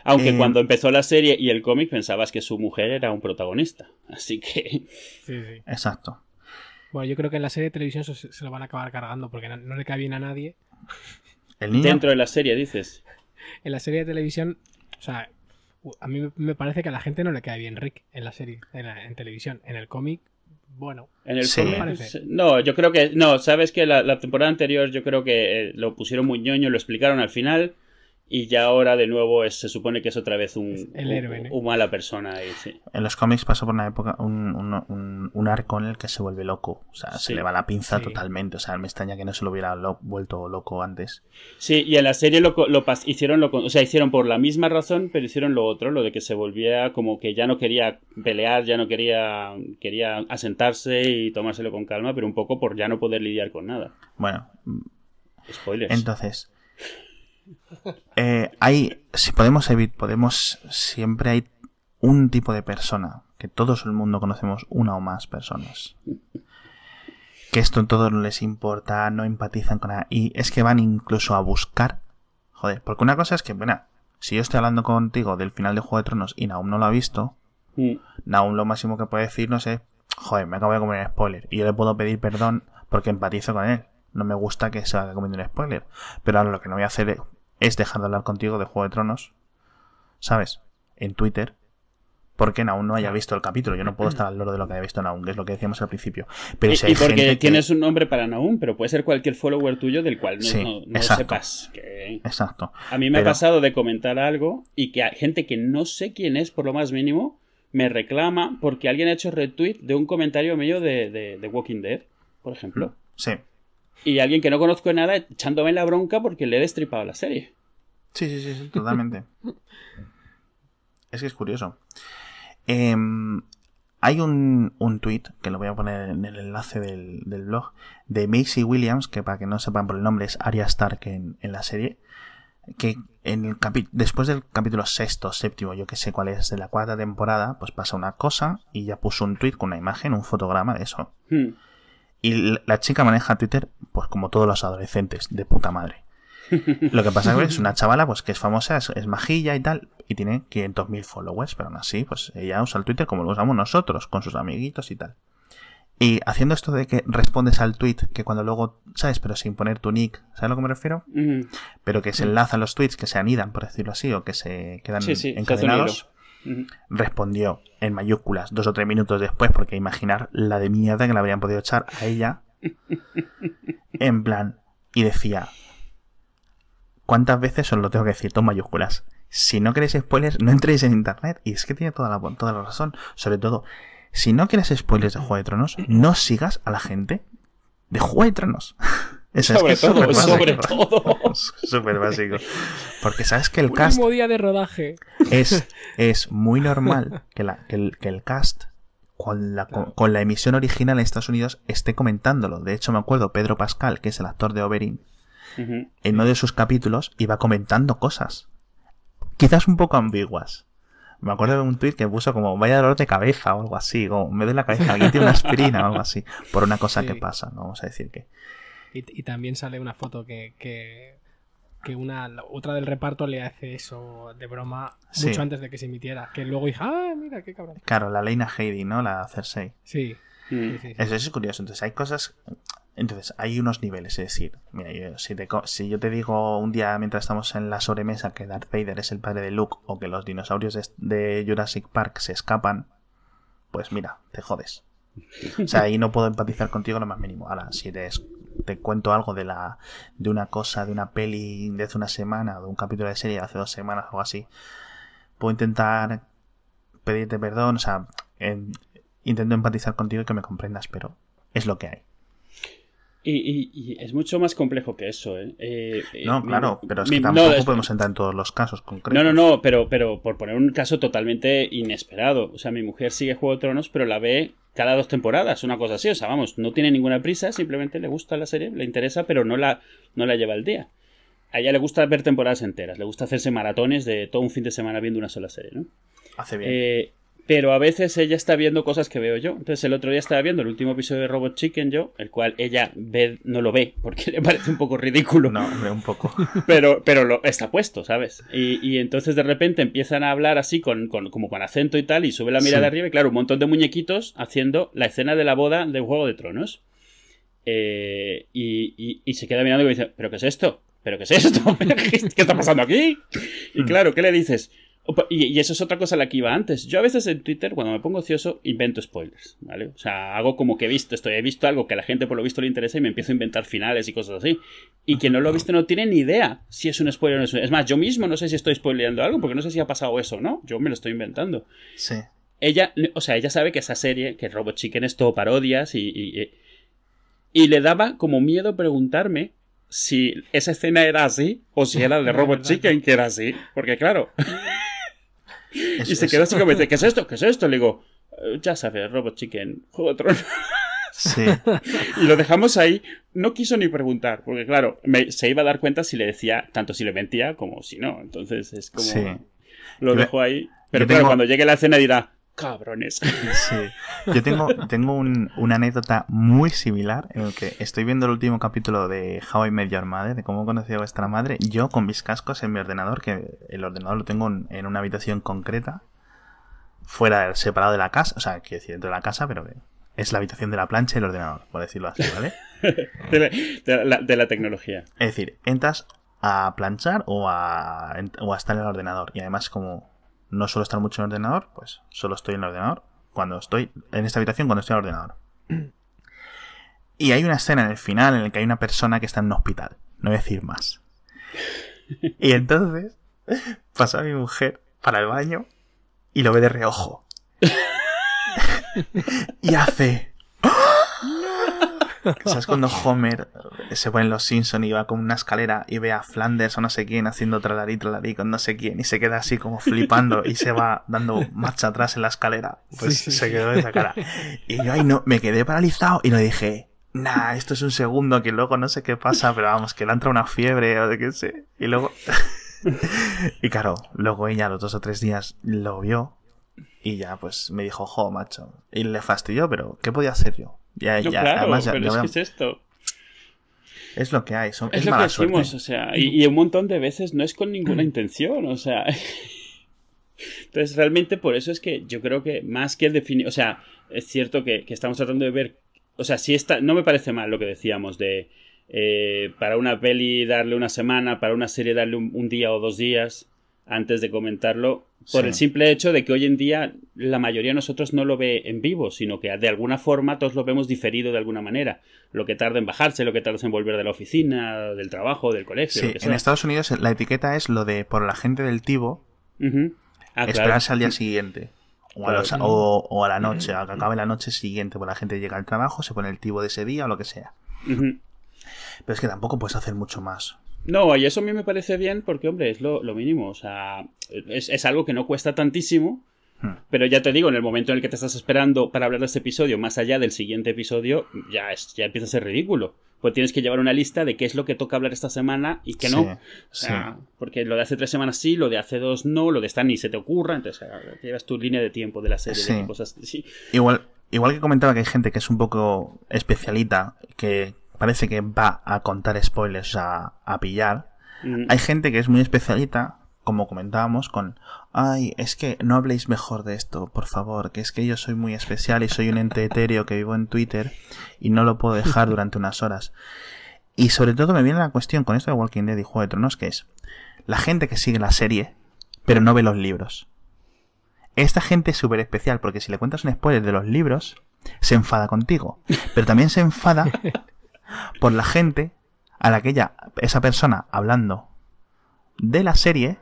[SPEAKER 1] Aunque
[SPEAKER 2] Eh,
[SPEAKER 1] cuando empezó la serie y el cómic pensabas que su mujer era un protagonista. (laughs) Así que.
[SPEAKER 3] Sí, sí.
[SPEAKER 2] Exacto.
[SPEAKER 3] Bueno, yo creo que en la serie de televisión se, se lo van a acabar cargando porque no, no le cae bien a nadie.
[SPEAKER 2] El niño.
[SPEAKER 1] Dentro de la serie, dices.
[SPEAKER 3] En la serie de televisión, o sea, a mí me- parece que a la gente no le cae bien Rick en la serie, en, la- en televisión. En el cómic, bueno.
[SPEAKER 1] En el
[SPEAKER 2] Sí.
[SPEAKER 1] cómic,
[SPEAKER 3] Parece.
[SPEAKER 1] No, yo creo que. No, sabes que la, la temporada anterior yo creo que eh, lo pusieron muy ñoño, lo explicaron al final. Y ya ahora de nuevo es- se supone que es otra vez un,
[SPEAKER 3] Es el héroe,
[SPEAKER 1] un,
[SPEAKER 3] ¿no?
[SPEAKER 1] un mala persona. ahí, sí.
[SPEAKER 2] En los cómics pasó por una época, un, un- un- un arco en el que se vuelve loco. O sea,
[SPEAKER 1] Sí.
[SPEAKER 2] se le va la pinza
[SPEAKER 3] Sí.
[SPEAKER 2] totalmente. O sea, me extraña que no se lo hubiera lo- vuelto loco antes.
[SPEAKER 1] Sí, y en la serie lo, hicieron lo, o sea, hicieron por la misma razón, pero hicieron lo otro, lo de que se volvía como que ya no quería pelear, ya no quería quería asentarse y tomárselo con calma, pero un poco por ya no poder lidiar con nada.
[SPEAKER 2] Bueno,
[SPEAKER 1] Spoilers.
[SPEAKER 2] entonces. Eh, hay. Si podemos evitar. Podemos. Siempre hay un tipo de persona. Que todo el mundo conocemos una o más personas. Que esto en todo no les importa, no empatizan con nada. Y es que van incluso a buscar. Joder, porque una cosa es que, bueno, si yo estoy hablando contigo del final de Juego de Tronos y Naum no lo ha visto,
[SPEAKER 1] Mm.
[SPEAKER 2] Naum lo máximo que puede decir, no sé, joder, me acabo de comer un spoiler. Y yo le puedo pedir perdón porque empatizo con él. No me gusta que se vaya comiendo un spoiler. Pero ahora lo que no voy a hacer es dejar de hablar contigo de Juego de Tronos, ¿sabes? En Twitter. Porque Naum no haya visto el capítulo. Yo no puedo estar al loro de lo que haya visto Naum, que es lo que decíamos al principio. Pero
[SPEAKER 1] Y,
[SPEAKER 2] si hay
[SPEAKER 1] y porque
[SPEAKER 2] gente que-
[SPEAKER 1] tienes un nombre para Naum, pero puede ser cualquier follower tuyo del cual no,
[SPEAKER 2] Sí,
[SPEAKER 1] no- no
[SPEAKER 2] exacto.
[SPEAKER 1] sepas. Que...
[SPEAKER 2] Exacto.
[SPEAKER 1] A mí me ha pasado de comentar algo y que hay gente que no sé quién es, por lo más mínimo, me reclama porque alguien ha hecho retweet de un comentario mío de, de, de Walking Dead, por ejemplo.
[SPEAKER 2] Sí.
[SPEAKER 1] Y alguien que no conozco de nada echándome la bronca porque le he destripado la serie.
[SPEAKER 2] Sí, sí, sí, sí, (laughs) totalmente. es que es curioso. Em, hay un, un tweet, que lo voy a poner en el enlace del, del blog, de Macy Williams, que para que no sepan por el nombre es Arya Stark en, en la serie, que en el capi- después del capítulo sexto, séptimo, yo que sé cuál es, de la cuarta temporada, pues pasa una cosa y ya puso un tweet con una imagen, un fotograma de eso.
[SPEAKER 1] Hmm.
[SPEAKER 2] Y la chica maneja Twitter, pues como todos los adolescentes, de puta madre. (laughs) Lo que pasa es que es una chavala pues que es famosa, es, es majilla y tal, y tiene 500.000 followers, pero aún así, pues ella usa el Twitter como lo usamos nosotros, con sus amiguitos y tal. Y haciendo esto de que respondes al tweet, que cuando luego, ¿sabes? Pero sin poner tu nick, ¿sabes a lo que me refiero? Pero que se enlazan los tweets, que se anidan, por decirlo así, o que se quedan
[SPEAKER 1] Sí, sí,
[SPEAKER 2] encadenados. Respondió en mayúsculas dos o tres minutos después, porque imaginar la de mierda que le habrían podido echar a ella. (laughs) En plan, y decía: ¿Cuántas veces os lo tengo que decir? Dos mayúsculas. Si no queréis spoilers, no entréis en internet. Y es que tiene toda la, toda la razón. Sobre todo, si no quieres spoilers de Juego de Tronos, no sigas a la gente de Juego de Tronos. (laughs) Eso
[SPEAKER 1] Sobre
[SPEAKER 2] es que es
[SPEAKER 1] todo, sobre
[SPEAKER 2] básico.
[SPEAKER 1] todo. (laughs)
[SPEAKER 2] Súper básico. Porque sabes que el cast
[SPEAKER 3] Último día de rodaje.
[SPEAKER 2] es, (laughs) es muy normal que, la- que el, que el cast con la, con, con la emisión original en Estados Unidos esté comentándolo. De hecho, me acuerdo Pedro Pascal, que es el actor de Oberyn, en uno de sus capítulos iba comentando cosas. Quizás un poco ambiguas. Me acuerdo de un tweet que puso como vaya dolor de cabeza o algo así, o me duele la cabeza, alguien tiene una aspirina o algo así, por una cosa
[SPEAKER 3] Sí.
[SPEAKER 2] que pasa, no vamos a decir que.
[SPEAKER 3] Y, y también sale una foto que, que, que una la otra del reparto le hace eso de broma
[SPEAKER 2] Sí.
[SPEAKER 3] mucho antes de que se emitiera. Que luego dije, ah, mira, qué cabrón.
[SPEAKER 2] Claro, la Leina Heidi, ¿no? La Cersei.
[SPEAKER 3] Sí,
[SPEAKER 1] Mm.
[SPEAKER 3] sí.
[SPEAKER 2] Eso, eso es curioso. Entonces, hay cosas. Entonces, hay unos niveles. Es decir, mira, yo- si, te si yo te digo un día mientras estamos en la sobremesa que Darth Vader es el padre de Luke o que los dinosaurios de, de Jurassic Park se escapan, pues mira, te jodes. O sea, ahí no puedo empatizar contigo lo más mínimo. Ahora, si te, es- te cuento algo de la de una cosa, de una peli de hace una semana, de un capítulo de serie de hace dos semanas o algo así, puedo intentar pedirte perdón, o sea, en- intento empatizar contigo y que me comprendas, pero es lo que hay.
[SPEAKER 1] Y, y- y es mucho más complejo que eso, ¿eh? Eh, eh,
[SPEAKER 2] No,
[SPEAKER 1] mi-
[SPEAKER 2] claro, pero es
[SPEAKER 1] mi-
[SPEAKER 2] que
[SPEAKER 1] no,
[SPEAKER 2] tampoco
[SPEAKER 1] es-
[SPEAKER 2] podemos entrar en todos los casos concretos.
[SPEAKER 1] No, no, no, pero, pero por poner un caso totalmente inesperado. O sea, mi mujer sigue Juego de Tronos, pero la ve cada dos temporadas, una cosa así. O sea, vamos, no tiene ninguna prisa, simplemente le gusta la serie, le interesa, pero no la, no la lleva al día. A ella le gusta ver temporadas enteras, le gusta hacerse maratones de todo un fin de semana viendo una sola serie, ¿no?
[SPEAKER 2] Hace bien.
[SPEAKER 1] Eh, pero a veces ella está viendo cosas que veo yo. Entonces el otro día estaba viendo el último episodio de Robot Chicken yo, el cual ella ve, no lo ve porque (laughs) le parece un poco ridículo.
[SPEAKER 2] No, hombre, un poco. (laughs)
[SPEAKER 1] Pero, pero lo, está puesto, ¿sabes? Y, y entonces de repente empiezan a hablar así con, con, como con acento y tal y sube la mirada
[SPEAKER 2] Sí.
[SPEAKER 1] arriba y claro, un montón de muñequitos haciendo la escena de la boda de Juego de Tronos. Eh, y, y- y se queda mirando y me dice, ¿pero qué es esto? ¿Pero qué es esto? (laughs) ¿Qué está pasando aquí? Y claro, ¿qué le dices? Y, y eso es otra cosa a la que iba antes. Yo a veces en Twitter, cuando me pongo ocioso, invento spoilers, ¿vale? O sea, hago como que he visto esto, he visto algo que a la gente por lo visto le interesa y me empiezo a inventar finales y cosas así. Y quien no lo ha visto no tiene ni idea si es un spoiler o no es un... Es más, yo mismo no sé si estoy spoileando algo porque no sé si ha pasado eso o no. Yo me lo estoy inventando.
[SPEAKER 2] Sí.
[SPEAKER 1] Ella, o sea, ella sabe que esa serie, que Robot Chicken es todo parodias y, y, y- le daba como miedo preguntarme si esa escena era así o si era de (laughs) Robot. Chicken que era así. Porque claro, (laughs)
[SPEAKER 2] Es-
[SPEAKER 1] y se quedó así como dice, (laughs) ¿qué es esto? ¿Qué es esto? Le digo, "Eh, ya sabes, Robot Chicken, Juego de Tronos". (laughs)
[SPEAKER 2] Sí.
[SPEAKER 1] Y lo dejamos ahí. No quiso ni preguntar, porque claro, me- se iba a dar cuenta si le decía, tanto si le mentía como si no. Entonces es como...
[SPEAKER 2] Sí.
[SPEAKER 1] Lo dejo ahí. Pero
[SPEAKER 2] yo
[SPEAKER 1] claro,
[SPEAKER 2] tengo-
[SPEAKER 1] cuando llegue la escena dirá, cabrones.
[SPEAKER 2] Sí. Yo tengo, (laughs) tengo un- una anécdota muy similar en el que estoy viendo el último capítulo de How I Met Your Mother, de cómo conocí a vuestra madre, yo con mis cascos en mi ordenador, que el ordenador lo tengo en, en una habitación concreta, fuera del- separado de la casa, o sea, quiero decir, dentro de la casa, pero que es la habitación de la plancha y el ordenador, por decirlo así, ¿vale? (laughs)
[SPEAKER 1] de, la, de la- de la tecnología.
[SPEAKER 2] Es decir, entras a planchar o a, o a estar en el ordenador. Y además, como no suelo estar mucho en el ordenador, pues solo estoy en el ordenador cuando estoy en esta habitación cuando estoy en el ordenador. Y hay una escena en el final en la que hay una persona que está en un hospital. No voy a decir más. Y entonces (laughs) pasa mi mujer para el baño y lo ve de reojo. (laughs) y hace. (laughs) ¿Sabes cuando Homer se pone en los Simpson y va con una escalera y ve a Flanders o no sé quién haciendo tralarí, tralarí con no sé quién y se queda así como flipando y se va dando marcha atrás en la escalera? Pues
[SPEAKER 3] Sí, sí,
[SPEAKER 2] se quedó de esa cara. Y yo ahí no, me quedé paralizado y le dije, nah, esto es un segundo que luego no sé qué pasa, pero vamos, que le entra una fiebre o de qué sé. Y luego... (laughs) y claro, luego ella los dos o tres días lo vio y ya pues me dijo, jo, macho. Y le fastidió, pero ¿qué podía hacer yo? Ya,
[SPEAKER 1] No,
[SPEAKER 2] ya,
[SPEAKER 1] claro,
[SPEAKER 2] además ya-
[SPEAKER 1] pero
[SPEAKER 2] ya
[SPEAKER 1] es que esto.
[SPEAKER 2] es lo que hay, son,
[SPEAKER 1] Es,
[SPEAKER 2] es,
[SPEAKER 1] lo que decimos,
[SPEAKER 2] suerte.
[SPEAKER 1] o sea, y, y un montón de veces no es con ninguna (clears throat) intención, o sea. (laughs) Entonces, realmente por eso es que yo creo que más que definir, o sea, es cierto que, que estamos tratando de ver, o sea, si está, no me parece mal lo que decíamos de eh, para una peli darle una semana, para una serie darle un, un día o dos días antes de comentarlo, por
[SPEAKER 2] Sí.
[SPEAKER 1] el simple hecho de que hoy en día la mayoría de nosotros no lo ve en vivo, sino que de alguna forma todos lo vemos diferido de alguna manera. Lo que tarda en bajarse, lo que tarda en volver de la oficina, del trabajo, del colegio,
[SPEAKER 2] Sí,
[SPEAKER 1] lo que
[SPEAKER 2] en
[SPEAKER 1] sea.
[SPEAKER 2] Estados Unidos la etiqueta es lo de por la gente del Tivo.
[SPEAKER 1] Ah, claro.
[SPEAKER 2] esperarse al día siguiente. O a, los- o- o a la noche, (clears throat) a que acabe la noche siguiente, pues la gente llega al trabajo, se pone el tivo de ese día o lo que sea. Pero es que tampoco puedes hacer mucho más.
[SPEAKER 1] No, y eso a mí me parece bien porque, hombre, es lo, lo mínimo. O sea, es, es algo que no cuesta tantísimo.
[SPEAKER 2] Hmm.
[SPEAKER 1] Pero ya te digo, en el momento en el que te estás esperando para hablar de este episodio, más allá del siguiente episodio, ya, es, ya empieza a ser ridículo. Pues tienes que llevar una lista de qué es lo que toca hablar esta semana y qué no.
[SPEAKER 2] Sí,
[SPEAKER 1] O sea, porque lo de hace tres semanas sí, lo de hace dos no, lo de esta ni se te ocurra. Entonces, llevas tu línea de tiempo de la serie,
[SPEAKER 2] Sí.
[SPEAKER 1] de qué cosas.
[SPEAKER 2] Igual, igual que comentaba que hay gente que es un poco especialita, que parece que va a contar spoilers, a, a pillar.
[SPEAKER 1] Mm.
[SPEAKER 2] Hay gente que es muy especialita, como comentábamos, con, ay, es que no habléis mejor de esto, por favor, que es que yo soy muy especial y soy un ente etéreo que vivo en Twitter y no lo puedo dejar (laughs) durante unas horas. Y sobre todo me viene la cuestión con esto de Walking Dead y Juego de Tronos, que es la gente que sigue la serie, pero no ve los libros. Esta gente es súper especial porque si le cuentas un spoiler de los libros, se enfada contigo. Pero también se enfada (laughs) por la gente a la que ella, esa persona hablando de la serie,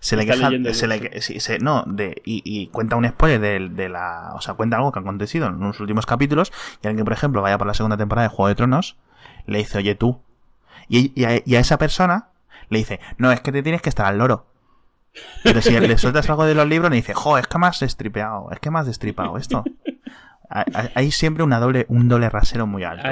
[SPEAKER 2] se le queja, se le, se- no, de, y, y cuenta un spoiler de, de la, o sea, cuenta algo que ha acontecido en los últimos capítulos, y alguien, por ejemplo, vaya por la segunda temporada de Juego de Tronos, le dice, oye tú, y, y a, y a esa persona le dice, no, es que te tienes que estar al loro. Pero si le (laughs) sueltas algo de los libros, le dice, jo, es que me has destripeado, es que me has destripado esto. Hay, siempre una doble, un doble rasero muy alto.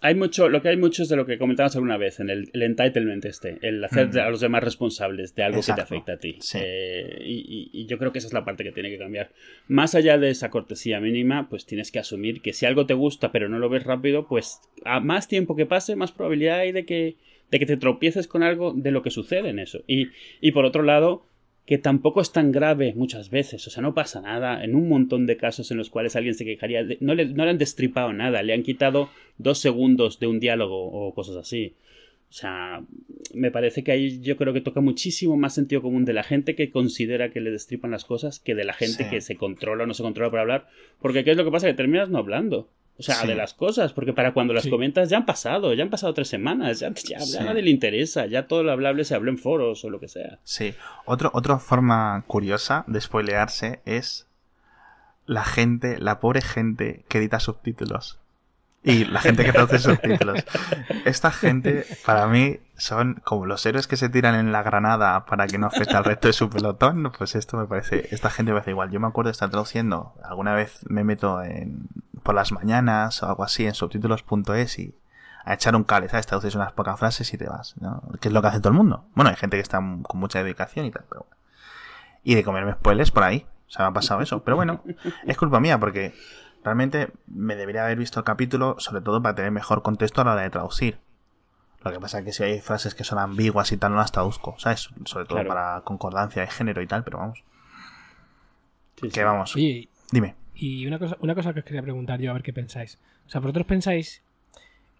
[SPEAKER 1] Hay, mucho, lo que hay mucho es de lo que comentabas alguna vez, en el, entitlement este, el hacer mm. a los demás responsables de algo que te afecta a ti. Eh, y, yo creo que esa es la parte que tiene que cambiar. Más allá de esa cortesía mínima, pues tienes que asumir que si algo te gusta pero no lo ves rápido, pues a más tiempo que pase, más probabilidad hay de que, de que te tropieces con algo de lo que sucede en eso. Y, y por otro lado, que tampoco es tan grave muchas veces, o sea, no pasa nada, en un montón de casos en los cuales alguien se quejaría, no, le, no le han destripado nada, le han quitado dos segundos de un diálogo o cosas así. O sea, me parece que ahí yo creo que toca muchísimo más sentido común de la gente que considera que le destripan las cosas que de la gente que se controla o no se controla para hablar. Porque ¿qué es lo que pasa? Que terminas no hablando. O sea, de las cosas, porque para cuando las comentas ya han pasado, ya han pasado tres semanas, ya, a nadie le interesa, ya todo lo hablable se habla en foros o lo que sea.
[SPEAKER 2] Sí. Otro, otra forma curiosa de spoilearse es la gente, la pobre gente que edita subtítulos. Y la gente que traduce subtítulos. (laughs) Esta gente, para mí, son como los héroes que se tiran en la granada para que no afecte al resto de su pelotón. Pues esto me parece, esta gente me parece igual. Yo me acuerdo de estar traduciendo, alguna vez me meto en, por las mañanas o algo así en subtítulos.es y a echar un cable, ¿sabes? Traduces unas pocas frases y te vas, ¿no? Que es lo que hace todo el mundo. Bueno, hay gente que está con mucha dedicación y tal, pero bueno. Y de comerme spoilers por ahí. O sea, me ha pasado eso. Pero bueno, es culpa mía porque Realmente me debería haber visto el capítulo, sobre todo para tener mejor contexto a la hora de traducir. Lo que pasa es que si hay frases que son ambiguas y tal, no las traduzco, ¿sabes? Sobre todo para concordancia de género y tal, pero vamos. que vamos. Dime.
[SPEAKER 3] Y una cosa, una cosa que os quería preguntar yo, a ver qué pensáis. O sea, ¿vosotros pensáis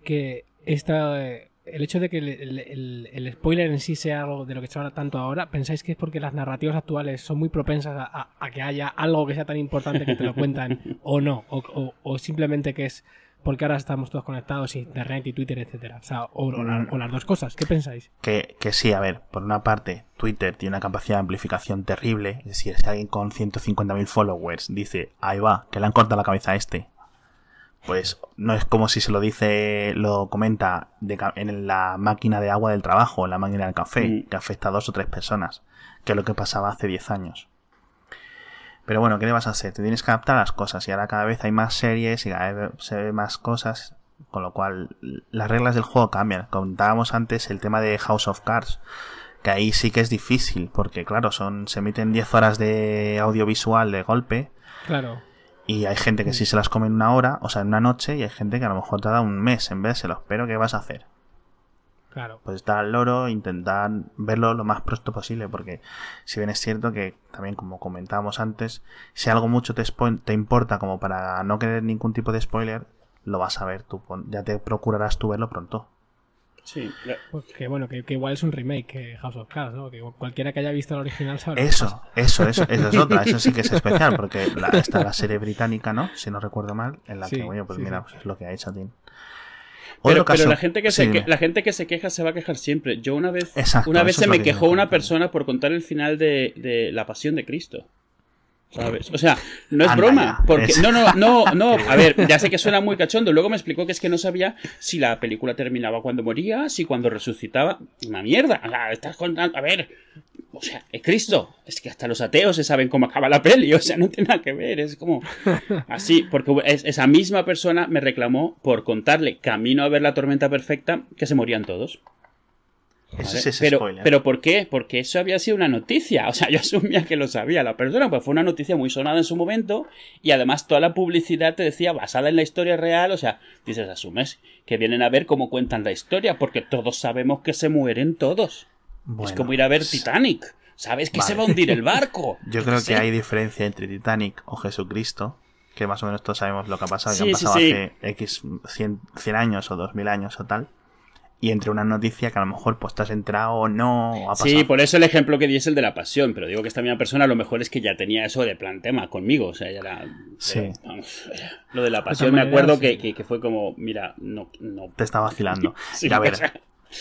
[SPEAKER 3] que esta, el hecho de que el, spoiler en sí sea algo de lo que se habla tanto ahora, ¿pensáis que es porque las narrativas actuales son muy propensas a, que haya algo que sea tan importante que te lo cuentan (laughs) o no? O, simplemente que es porque ahora estamos todos conectados, internet y Twitter, etcétera. O, sea, o, las dos cosas. ¿Qué pensáis?
[SPEAKER 2] Que, que sí, a ver, por una parte, Twitter tiene una capacidad de amplificación terrible. Es decir, si alguien con 150.000 followers dice, ahí va, que le han cortado la cabeza a este, pues no es como si se lo dice, lo comenta en la máquina de agua del trabajo, en la máquina del café, mm. que afecta a dos o tres personas, que es lo que pasaba hace 10 años. Pero bueno, ¿qué le vas a hacer? Te tienes que adaptar a las cosas y ahora cada vez hay más series y cada vez se ve más cosas, con lo cual las reglas del juego cambian. Contábamos antes el tema de House of Cards, que ahí sí que es difícil, porque claro, son se emiten 10 horas de audiovisual de golpe.
[SPEAKER 3] Claro
[SPEAKER 2] y hay gente que sí se las come en una hora, o sea, en una noche, y hay gente que a lo mejor te da un mes en vérselo. Pero ¿qué vas a hacer?
[SPEAKER 3] Claro.
[SPEAKER 2] Pues estar al loro, intentar verlo lo más pronto posible, porque si bien es cierto que también como comentábamos antes, si algo mucho te, te importa como para no querer ningún tipo de spoiler, lo vas a ver tú, ya te procurarás tú verlo pronto.
[SPEAKER 1] Sí,
[SPEAKER 3] pues que bueno, que, igual es un remake que House of Cards, ¿no? Que cualquiera que haya visto el original sabe.
[SPEAKER 2] Eso, eso, eso, eso es otra, eso sí que es (laughs) especial, porque la, está la serie británica, ¿no? Si no recuerdo mal, en la que, bueno, pues mira, pues es lo que ha hecho Tim.
[SPEAKER 1] Pero, pero, la gente que se la gente que se queja se va a quejar siempre. Yo una vez una vez se me quejó una persona por contar el final de, de La Pasión de Cristo. ¿Sabes? O sea, no es broma. Porque, no, no, no, no. (laughs) A ver, ya sé que suena muy cachondo. Luego me explicó que es que no sabía si la película terminaba cuando moría, si cuando resucitaba. Una mierda. O sea, estás contando. A ver. O sea, es Cristo. Es que hasta los ateos se saben cómo acaba la peli. O sea, no tiene nada que ver. Es como. Así. Porque esa misma persona me reclamó por contarle camino a ver la tormenta perfecta que se morían todos pero, pero ¿por qué? Porque eso había sido una noticia. (laughs) O sea, yo asumía que lo sabía la persona, pues fue una noticia muy sonada en su momento y además toda la publicidad te decía basada en la historia real. O sea, dices, asumes que vienen a ver cómo cuentan la historia porque todos sabemos que se mueren todos. es como ir a ver Titanic. ¿Sabes que se va a hundir el barco? (laughs)
[SPEAKER 2] Yo creo que hay diferencia entre Titanic o Jesucristo, que más o menos todos sabemos lo que ha pasado, que han pasado hace X 100, 100 años o 2000 años o tal y entre una noticia que a lo mejor pues te has entrado o no.
[SPEAKER 1] ha sí, por eso el ejemplo que di es el de la pasión, pero digo que esta misma persona a lo mejor es que ya tenía eso de plan tema conmigo, o sea, ya era...
[SPEAKER 2] Sí. (laughs)
[SPEAKER 1] lo de la pasión me acuerdo que, que, fue como, mira, no... no.
[SPEAKER 2] Te está vacilando. (laughs) sí, a ver,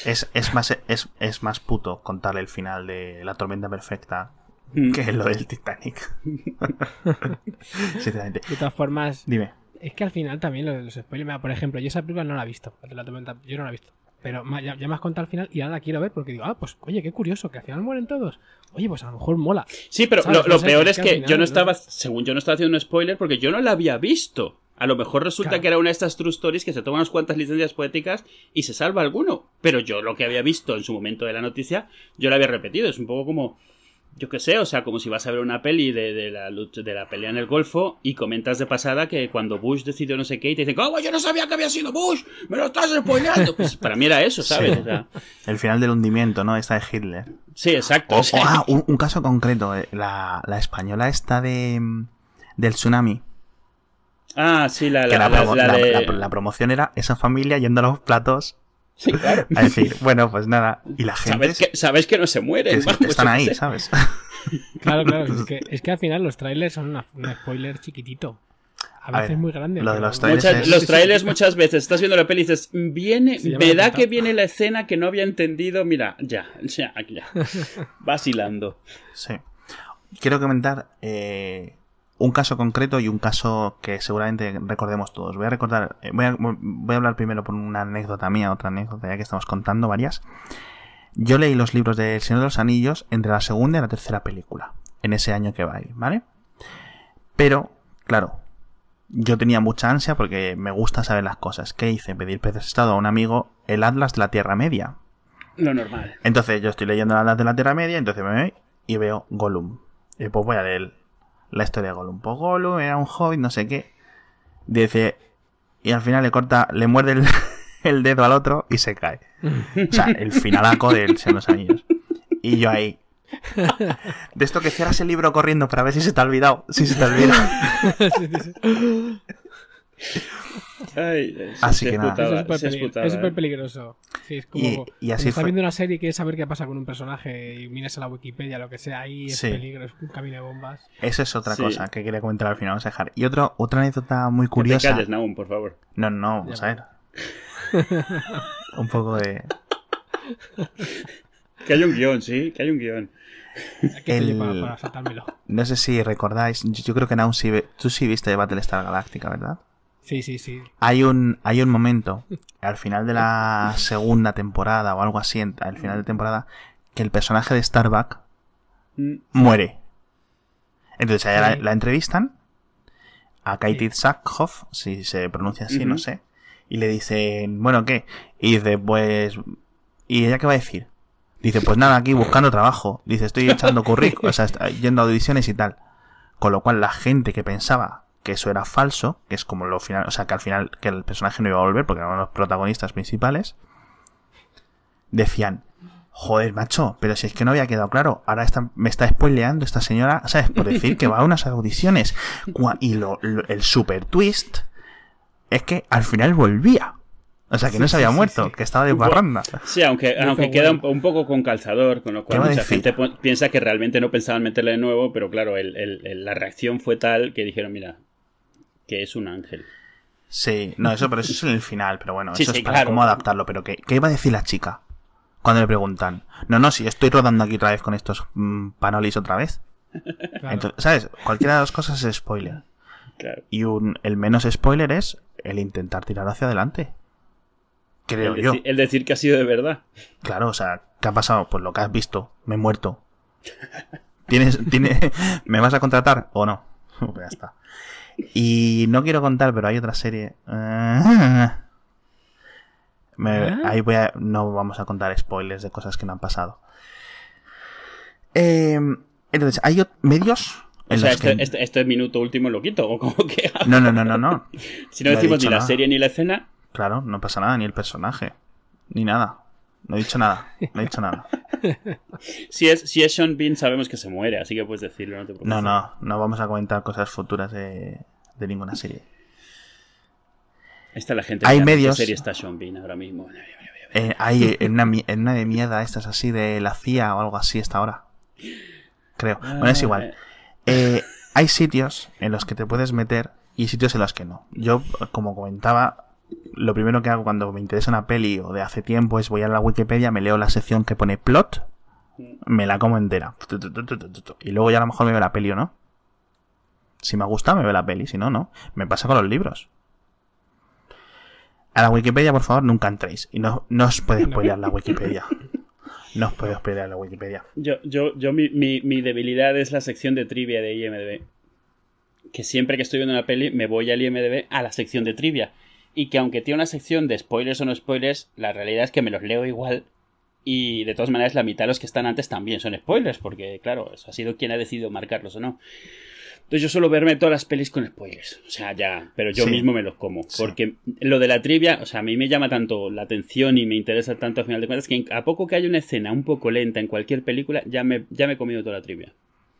[SPEAKER 2] es, es, más, es, es más puto contarle el final de La tormenta perfecta mm. que lo del Titanic. (laughs) Sinceramente.
[SPEAKER 3] De todas formas...
[SPEAKER 2] Dime.
[SPEAKER 3] Es que al final también lo de los spoilers, por ejemplo, yo esa película no la he visto, la tormenta, yo no la he visto. Pero ya, me has contado al final y ahora la quiero ver porque digo, ah, pues oye, qué curioso, que al final mueren todos. Oye, pues a lo mejor mola.
[SPEAKER 1] Sí, pero lo, peor es que, yo no estaba, según yo no estaba haciendo un spoiler porque yo no la había visto A lo mejor resulta
[SPEAKER 3] Claro.
[SPEAKER 1] que era una de estas true stories que se toma unas cuantas licencias poéticas y se salva alguno. Pero yo lo que había visto en su momento de la noticia, yo lo había repetido. Es un poco como, yo qué sé, o sea, como si vas a ver una peli de, de la, lucha- de la pelea en el Golfo y comentas de pasada que cuando Bush decidió no sé qué y te dicen, ¿cómo? Yo no sabía que había sido Bush, me lo estás spoileando. Pues para mí era eso, ¿sabes?
[SPEAKER 2] Sí.
[SPEAKER 1] O sea,
[SPEAKER 2] El final del hundimiento, ¿no? Esta de Hitler.
[SPEAKER 1] sí, exacto.
[SPEAKER 2] O,
[SPEAKER 1] o
[SPEAKER 2] ah, un, un caso concreto. eh, La, la española esta de del tsunami.
[SPEAKER 1] ah, sí, la, la,
[SPEAKER 2] la, promo-
[SPEAKER 1] de...
[SPEAKER 2] la- la promoción era esa familia yendo a los platos
[SPEAKER 1] Sí, claro.
[SPEAKER 2] a decir, bueno, pues nada. Y la gente
[SPEAKER 1] Sabes que, sabes que no se mueren.
[SPEAKER 2] es-
[SPEAKER 1] vamos,
[SPEAKER 2] están ahí. ¿sabes? (laughs)
[SPEAKER 3] Claro, claro. Es que, es que al final los trailers son una- un spoiler chiquitito. A
[SPEAKER 2] A
[SPEAKER 3] veces
[SPEAKER 2] ver,
[SPEAKER 3] muy grande.
[SPEAKER 2] lo de
[SPEAKER 3] pero-
[SPEAKER 2] los trailers
[SPEAKER 1] Muchas-
[SPEAKER 2] es-
[SPEAKER 1] los trailers muchas veces estás viendo la peli y dices, viene, me da que viene la escena que no había entendido, mira, ya, (laughs) ya, ya. (laughs) Vacilando.
[SPEAKER 2] Sí. Quiero comentar eh, un caso concreto y un caso que seguramente recordemos todos. Voy a recordar, eh, voy a, voy a hablar primero por una anécdota mía, otra anécdota ya que estamos contando varias. Yo leí los libros de El Señor de los Anillos entre la segunda y la tercera película, en ese año que va a ir, ¿vale? Pero, claro, yo tenía mucha ansia porque me gusta saber las cosas. ¿Qué hice? Pedir prestado a un amigo el Atlas de la Tierra Media.
[SPEAKER 1] Lo normal.
[SPEAKER 2] Entonces yo estoy leyendo las de la Tierra Media, entonces me voy y veo Gollum. Y pues voy a leer la historia de Gollum. Pues Gollum era un hobbit, no sé qué. Dice, y al final le corta, le muerde el, (laughs) el dedo al otro y se cae. O sea, el finalaco de los Anillos. Y yo ahí. (laughs) De esto que cierras el libro corriendo para ver si se te ha olvidado. Si se te olvida.
[SPEAKER 3] Sí, (laughs) sí, sí.
[SPEAKER 1] Ay, sí,
[SPEAKER 2] Así
[SPEAKER 1] sí
[SPEAKER 2] que
[SPEAKER 1] es
[SPEAKER 2] nada.
[SPEAKER 3] es súper
[SPEAKER 1] eh.
[SPEAKER 3] peligroso. Sí, es como
[SPEAKER 2] Y- y así
[SPEAKER 3] estás viendo una serie y quieres saber qué pasa con un personaje y miras a la Wikipedia, lo que sea, ahí es
[SPEAKER 2] Sí.
[SPEAKER 3] peligro, es un camino de bombas.
[SPEAKER 2] Eso es otra
[SPEAKER 1] Sí.
[SPEAKER 2] cosa que quería comentar al final. Vamos a dejar. Y otro, otra anécdota muy
[SPEAKER 1] Que te
[SPEAKER 2] curiosa.
[SPEAKER 1] calles, Naum, por favor.
[SPEAKER 2] No, no, vamos a ver. Un poco de. (laughs)
[SPEAKER 1] Que hay un guion, sí, que hay un
[SPEAKER 3] guion. Para,
[SPEAKER 2] El-
[SPEAKER 3] para saltármelo.
[SPEAKER 2] No sé si recordáis, yo yo creo que Naun sí ve- tú sí viste Battlestar Galactica, ¿verdad?
[SPEAKER 3] Sí, sí, sí.
[SPEAKER 2] Hay un, hay un momento, al final de la segunda temporada o algo así, en- al final de temporada, que el personaje de Starbuck
[SPEAKER 1] Mm,
[SPEAKER 2] muere. Entonces a ella la, entrevistan, a Katie
[SPEAKER 3] Sí.
[SPEAKER 2] Sackhoff, si se pronuncia así, no sé, y le dicen, bueno, ¿qué? Y dice, pues... ¿Y ella qué va a decir? Dice, pues nada, aquí buscando trabajo. Dice, estoy echando currículum, o sea, está- yendo a audiciones y tal. Con lo cual la gente que pensaba que eso era falso, que es como lo final, o sea, que al final que el personaje no iba a volver porque eran los protagonistas principales, decían, joder, macho, pero si es que no había quedado claro, ahora está, me está spoileando esta señora, ¿sabes? Por decir que va a unas audiciones. Y lo, lo- el super twist es que al final volvía. O sea, que no se había
[SPEAKER 3] sí,
[SPEAKER 2] muerto,
[SPEAKER 3] sí.
[SPEAKER 2] que estaba de parranda.
[SPEAKER 1] Sí, aunque, aunque queda un, poco con calzador, con lo
[SPEAKER 2] ¿Qué
[SPEAKER 1] cual mucha gente piensa que realmente no pensaban meterle de nuevo, pero claro, el- el- el- la reacción fue tal que dijeron, mira, que es un ángel.
[SPEAKER 2] Sí, no, eso, pero eso es en el final, pero bueno,
[SPEAKER 1] Sí,
[SPEAKER 2] eso
[SPEAKER 1] sí,
[SPEAKER 2] es para
[SPEAKER 1] claro.
[SPEAKER 2] cómo adaptarlo. Pero ¿qué, ¿qué iba a decir la chica? Cuando le preguntan, no, no, si estoy rodando aquí otra vez con estos mm, panolis otra vez.
[SPEAKER 3] Claro.
[SPEAKER 2] Entonces, ¿sabes? Cualquiera de las cosas es spoiler.
[SPEAKER 1] Claro.
[SPEAKER 2] Y un, el menos spoiler es el intentar tirar hacia adelante. Creo
[SPEAKER 1] El,
[SPEAKER 2] yo.
[SPEAKER 1] el decir que ha sido de verdad.
[SPEAKER 2] Claro, o sea, ¿qué ha pasado? Pues lo que has visto, me he muerto. ¿Tienes, (laughs) tiene, ¿Me vas a contratar o no? (laughs) Pues ya está. Y no quiero contar, pero hay otra serie. Ah. Me-
[SPEAKER 3] ¿Ah?
[SPEAKER 2] ahí voy a, no vamos a contar spoilers de cosas que no han pasado. Eh, entonces, hay medios
[SPEAKER 1] O sea, este,
[SPEAKER 2] que...
[SPEAKER 1] este, este minuto último lo quito, o como (laughs) que...
[SPEAKER 2] No, no, no, no, no.
[SPEAKER 1] si no decimos ni la
[SPEAKER 2] nada.
[SPEAKER 1] serie ni la escena,
[SPEAKER 2] Claro, no pasa nada, ni el personaje, ni nada. No he dicho nada, no he dicho nada. (laughs)
[SPEAKER 1] si es, si es Sean Bean sabemos que se muere, así que puedes decirlo, no te preocupes.
[SPEAKER 2] No, no, no vamos a comentar cosas futuras de, de ninguna serie.
[SPEAKER 1] Está la gente.
[SPEAKER 2] Hay medios-
[SPEAKER 1] serie está Sean Bean ahora mismo?
[SPEAKER 2] Eh, hay en una, en una de mierda estas así de la CIA o algo así esta ahora. Creo. Bueno, es
[SPEAKER 1] Ah,
[SPEAKER 2] igual. Eh, hay sitios en los que te puedes meter y sitios en los que no. Yo, como comentaba, lo primero que hago cuando me interesa una peli o de hace tiempo es voy a la Wikipedia, me leo la sección que pone plot, me la como entera. Y luego ya a lo mejor me veo la peli o no. Si me gusta, me veo la peli. Si no, no. Me pasa con los libros. A la Wikipedia, por favor, nunca entréis. Y no, no os puede spoilear la Wikipedia. No os puede spoilear la Wikipedia.
[SPEAKER 1] Yo, yo, yo mi, mi, mi debilidad es la sección de trivia de IMDB. que siempre que estoy viendo una peli me voy al IMDB a la sección de trivia. Y que aunque tiene una sección de spoilers o no spoilers, la realidad es que me los leo igual. Y de todas maneras, la mitad de los que están antes también son spoilers, porque claro, eso ha sido quien ha decidido marcarlos o no. Entonces yo suelo verme todas las pelis con spoilers. O sea, ya, pero yo
[SPEAKER 2] Sí.
[SPEAKER 1] mismo me los como. Porque lo de la trivia, o sea, a mí me llama tanto la atención y me interesa tanto al final de cuentas que a poco que haya una escena un poco lenta en cualquier película, ya me, ya me he comido toda la trivia.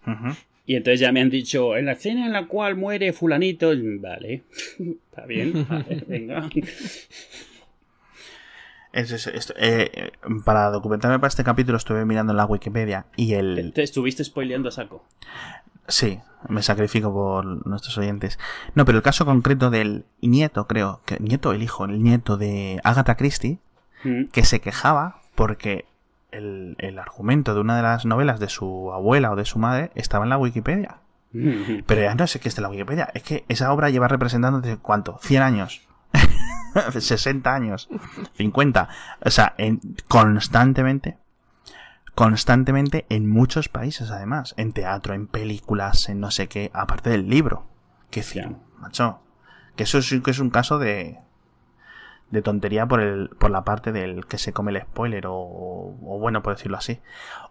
[SPEAKER 2] Ujú.
[SPEAKER 1] Y entonces ya me han dicho, en la escena en la cual muere fulanito, vale, (laughs) está bien, (laughs) vale, venga.
[SPEAKER 2] Es- es- es- eh, eh, para documentarme para este capítulo estuve mirando en la Wikipedia y el...
[SPEAKER 1] Te estuviste spoileando a saco.
[SPEAKER 2] Sí, me sacrifico por nuestros oyentes. No, pero el caso concreto del nieto, creo, que nieto, el hijo, el nieto de Agatha Christie,
[SPEAKER 1] Mm.
[SPEAKER 2] que se quejaba porque el, el argumento de una de las novelas de su abuela o de su madre estaba en la Wikipedia. Pero ya no es que esté en la Wikipedia, es que esa obra lleva representando desde cuánto, 100 años, (laughs) 60 años, 50, o sea, en, constantemente, constantemente en muchos países además, en teatro, en películas, en no sé qué, aparte del libro. Que
[SPEAKER 1] Ya.
[SPEAKER 2] macho, que eso sí que es un caso de de tontería por el por la parte del que se come el spoiler o, o bueno por decirlo así.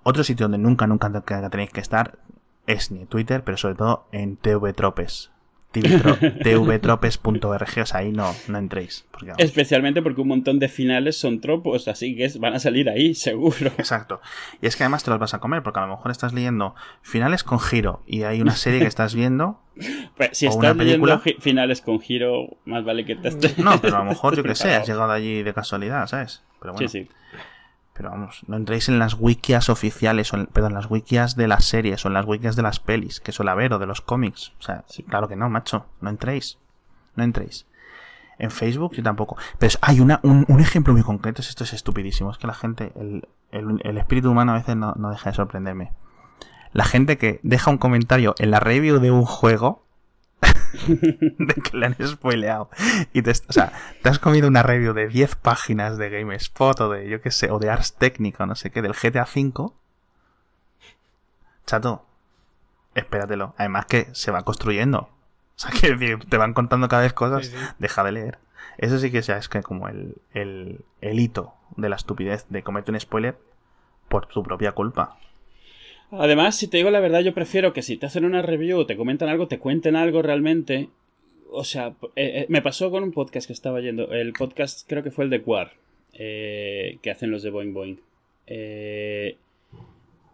[SPEAKER 2] Otro sitio donde nunca nunca tenéis que estar es ni en Twitter pero sobre todo en TV Tropes (laughs) tvtropes.org o sea ahí no no entréis porque,
[SPEAKER 1] Especialmente porque un montón de finales son tropos, así que van a salir ahí, (laughs) seguro.
[SPEAKER 2] Exacto. Y es que además te los vas a comer, porque a lo mejor estás leyendo finales con giro y hay una serie que estás viendo. (laughs)
[SPEAKER 1] Pues, si
[SPEAKER 2] ¿O una
[SPEAKER 1] estás leyendo
[SPEAKER 2] película?
[SPEAKER 1] gi- finales con giro, más vale que te estés...
[SPEAKER 2] No, pero a lo mejor yo que sé, has llegado allí de casualidad, ¿sabes? Pero bueno,
[SPEAKER 1] Sí, sí.
[SPEAKER 2] Pero vamos, no entréis en las wikias oficiales, o en, perdón, las wikias de las series o en las wikias de las pelis, que suele haber, o de los cómics. O sea,
[SPEAKER 1] Sí.
[SPEAKER 2] claro que no, macho, no entréis. No entréis. En Facebook yo tampoco. Pero hay una, un, un ejemplo muy concreto, esto es estupidísimo, es que la gente, el, el- el espíritu humano a veces no, no deja de sorprenderme. La gente que deja un comentario en la review de un juego (laughs) de que le han spoileado. Y te, o sea, te has comido una review de 10 páginas de GameSpot o de, yo qué sé, o de Ars Técnica, no sé qué, del GTA V. Chato, espératelo. Además que se va construyendo. O sea, (laughs) que te van contando cada vez cosas.
[SPEAKER 3] Sí, sí.
[SPEAKER 2] Deja de leer. Eso sí que ya es que como el, el, el hito de la estupidez de comerte un spoiler por tu propia culpa.
[SPEAKER 1] Además, si te digo la verdad, yo prefiero que si te hacen una review o te comentan algo, te cuenten algo realmente. O sea, eh, eh, me pasó con un podcast que estaba yendo. El podcast creo que fue el de Quar, eh, que hacen los de Boing Boing. Eh,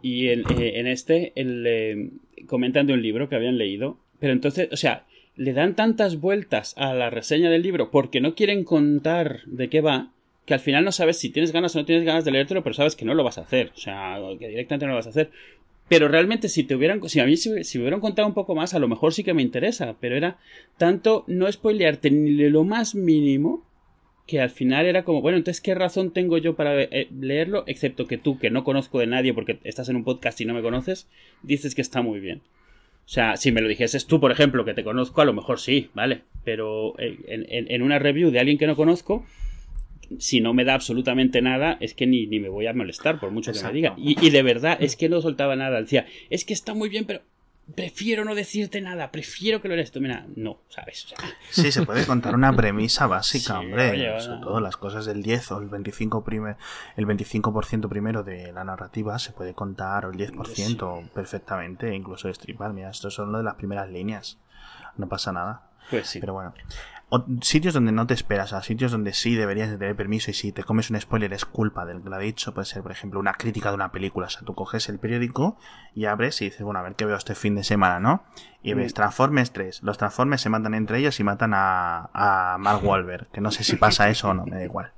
[SPEAKER 1] y en, en este el, comentan de un libro que habían leído. Pero entonces, o sea, le dan tantas vueltas a la reseña del libro porque no quieren contar de qué va, que al final no sabes si tienes ganas o no tienes ganas de leértelo, pero sabes que no lo vas a hacer. O sea, que directamente no lo vas a hacer. Pero realmente si te hubieran, si a mí si, me hubieran contado un poco más, a lo mejor sí que me interesa. Pero era tanto no spoilearte ni lo más mínimo que al final era como, bueno, entonces qué razón tengo yo para eh, leerlo, excepto que tú, que no conozco de nadie porque estás en un podcast y no me conoces, dices que está muy bien. O sea, si me lo dijeses tú, por ejemplo, que te conozco, a lo mejor sí, ¿vale? Pero eh, en, en- en una review de alguien que no conozco, si no me da absolutamente nada, es que ni, ni me voy a molestar, por mucho
[SPEAKER 2] Exacto.
[SPEAKER 1] que me diga. Y, y de verdad, es que no soltaba nada. Decía, es que está muy bien, pero prefiero no decirte nada, prefiero que lo leas tú. Mira, no, ¿sabes? O sea,
[SPEAKER 2] Sí, se puede contar una premisa (laughs) básica,
[SPEAKER 1] Sí,
[SPEAKER 2] hombre.
[SPEAKER 1] oye,
[SPEAKER 2] Sobre todo las cosas del 10 o el 25, primer, el 25% primero de la narrativa se puede contar, o el 10% perfectamente, e incluso destripar. Mira, esto son lo de las primeras líneas. No pasa nada.
[SPEAKER 1] pues sí.
[SPEAKER 2] Pero bueno. O- sitios donde no te esperas, a sitios donde sí deberías de tener permiso y si te comes un spoiler es culpa del que lo ha dicho. Puede ser, por ejemplo, una crítica de una película. O sea, tú coges el periódico y abres y dices, bueno, a ver qué veo este fin de semana, ¿no? Y ves
[SPEAKER 1] Mm.
[SPEAKER 2] Transformers 3. Los Transformers se matan entre ellos y matan a, a Mark Wahlberg. Que no sé si pasa eso o no, me da igual.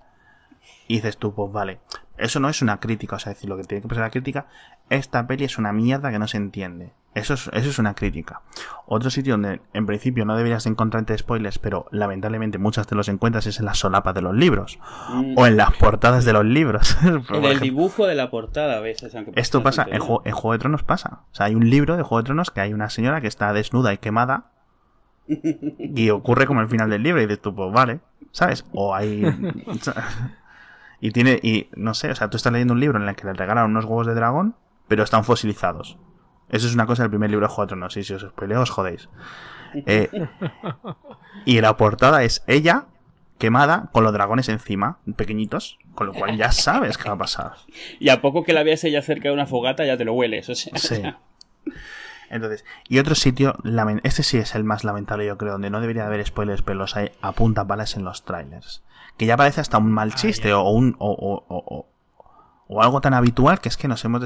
[SPEAKER 2] Y dices tú, pues vale. Eso no es una crítica, o sea, decir, lo que tiene que pasar la crítica, esta peli es una mierda que no se entiende. Eso es, eso es una crítica. Otro sitio donde en principio no deberías de encontrarte spoilers, pero lamentablemente muchas te los encuentras es en las solapas de los libros.
[SPEAKER 1] Mm,
[SPEAKER 2] O en las portadas de los libros. (laughs)
[SPEAKER 1] En el dibujo de la portada a veces. Aunque
[SPEAKER 2] esto pasa, en,
[SPEAKER 1] tontería.
[SPEAKER 2] Juego- en Juego de Tronos pasa. O sea, hay un libro de Juego de Tronos que hay una señora que está desnuda y quemada. Y (laughs) ocurre como el final del libro y dices tú, pues vale, ¿sabes? O hay... (laughs) Y tiene, y no sé, o sea, tú estás leyendo un libro en el que le regalan unos huevos de dragón, pero están fosilizados. Eso es una cosa del primer libro de Juego de Tronos, y si os spoileo os jodéis. (laughs) Eh, y la portada es ella quemada con los dragones encima, pequeñitos, con lo cual ya sabes qué va a pasar. (laughs)
[SPEAKER 1] Y a poco que la veas ella cerca de una fogata ya te lo hueles. O sea,
[SPEAKER 2] Sí. Entonces, y otro sitio, este sí es el más lamentable, yo creo, donde no debería haber spoilers, pero los hay a punta balas en los trailers. Que ya parece hasta un mal chiste o un. O, o- o- o- algo tan habitual que es que nos hemos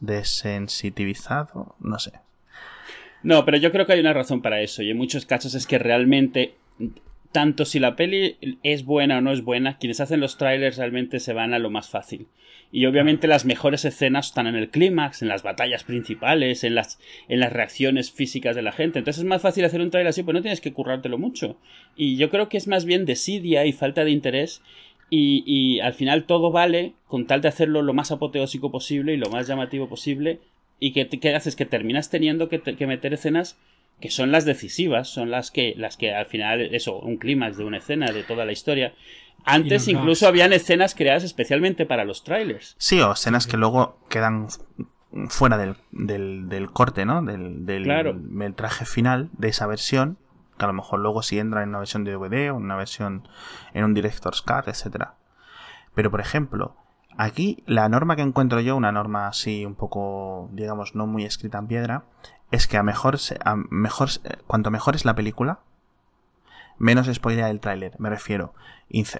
[SPEAKER 2] desensitivizado. No sé.
[SPEAKER 1] No, pero yo creo que hay una razón para eso. Y en muchos casos es que realmente, tanto si la peli es buena o no es buena, quienes hacen los trailers realmente se van a lo más fácil. Y obviamente las mejores escenas están en el clímax, en las batallas principales, en las, en las reacciones físicas de la gente. Entonces es más fácil hacer un trailer así, pues no tienes que currártelo mucho. Y yo creo que es más bien desidia y falta de interés. Y, y al final todo vale con tal de hacerlo lo más apoteósico posible y lo más llamativo posible. Y que, que haces que terminas teniendo que, te- que meter escenas que son las decisivas, son las que, las que al final, eso, un clímax de una escena, de toda la historia. Antes incluso habían escenas creadas especialmente para los trailers.
[SPEAKER 2] Sí, o escenas que luego quedan fuera del, del, del corte, ¿no? Del, del
[SPEAKER 1] Claro.
[SPEAKER 2] metraje final de esa versión. Que a lo mejor luego sí entra en una versión de DVD o en una versión en un Director's Cut, etcétera. Pero por ejemplo, aquí la norma que encuentro yo, una norma así un poco, digamos, no muy escrita en piedra, es que a mejor, mejor cuanto mejor es la película, menos spoiler el tráiler. Me refiero,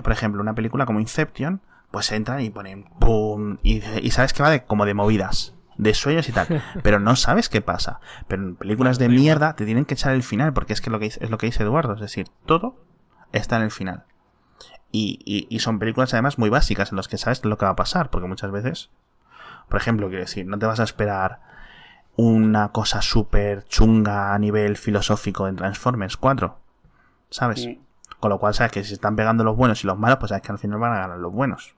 [SPEAKER 2] por ejemplo, una película como Inception, pues entran y ponen ¡pum! Y, y sabes que va de, como de movidas, de sueños y tal. (laughs) Pero no sabes qué pasa. Pero en películas de mierda te tienen que echar el final, porque es que lo que dice- es lo que dice Eduardo, es decir, todo está en el final. Y, y- y son películas además muy básicas en las que sabes lo que va a pasar, porque muchas veces, por ejemplo, quiero decir, no te vas a esperar una cosa súper chunga a nivel filosófico en Transformers 4, ¿sabes? Con lo cual sabes que si se están pegando los buenos y los malos, pues sabes que al final van a ganar los buenos.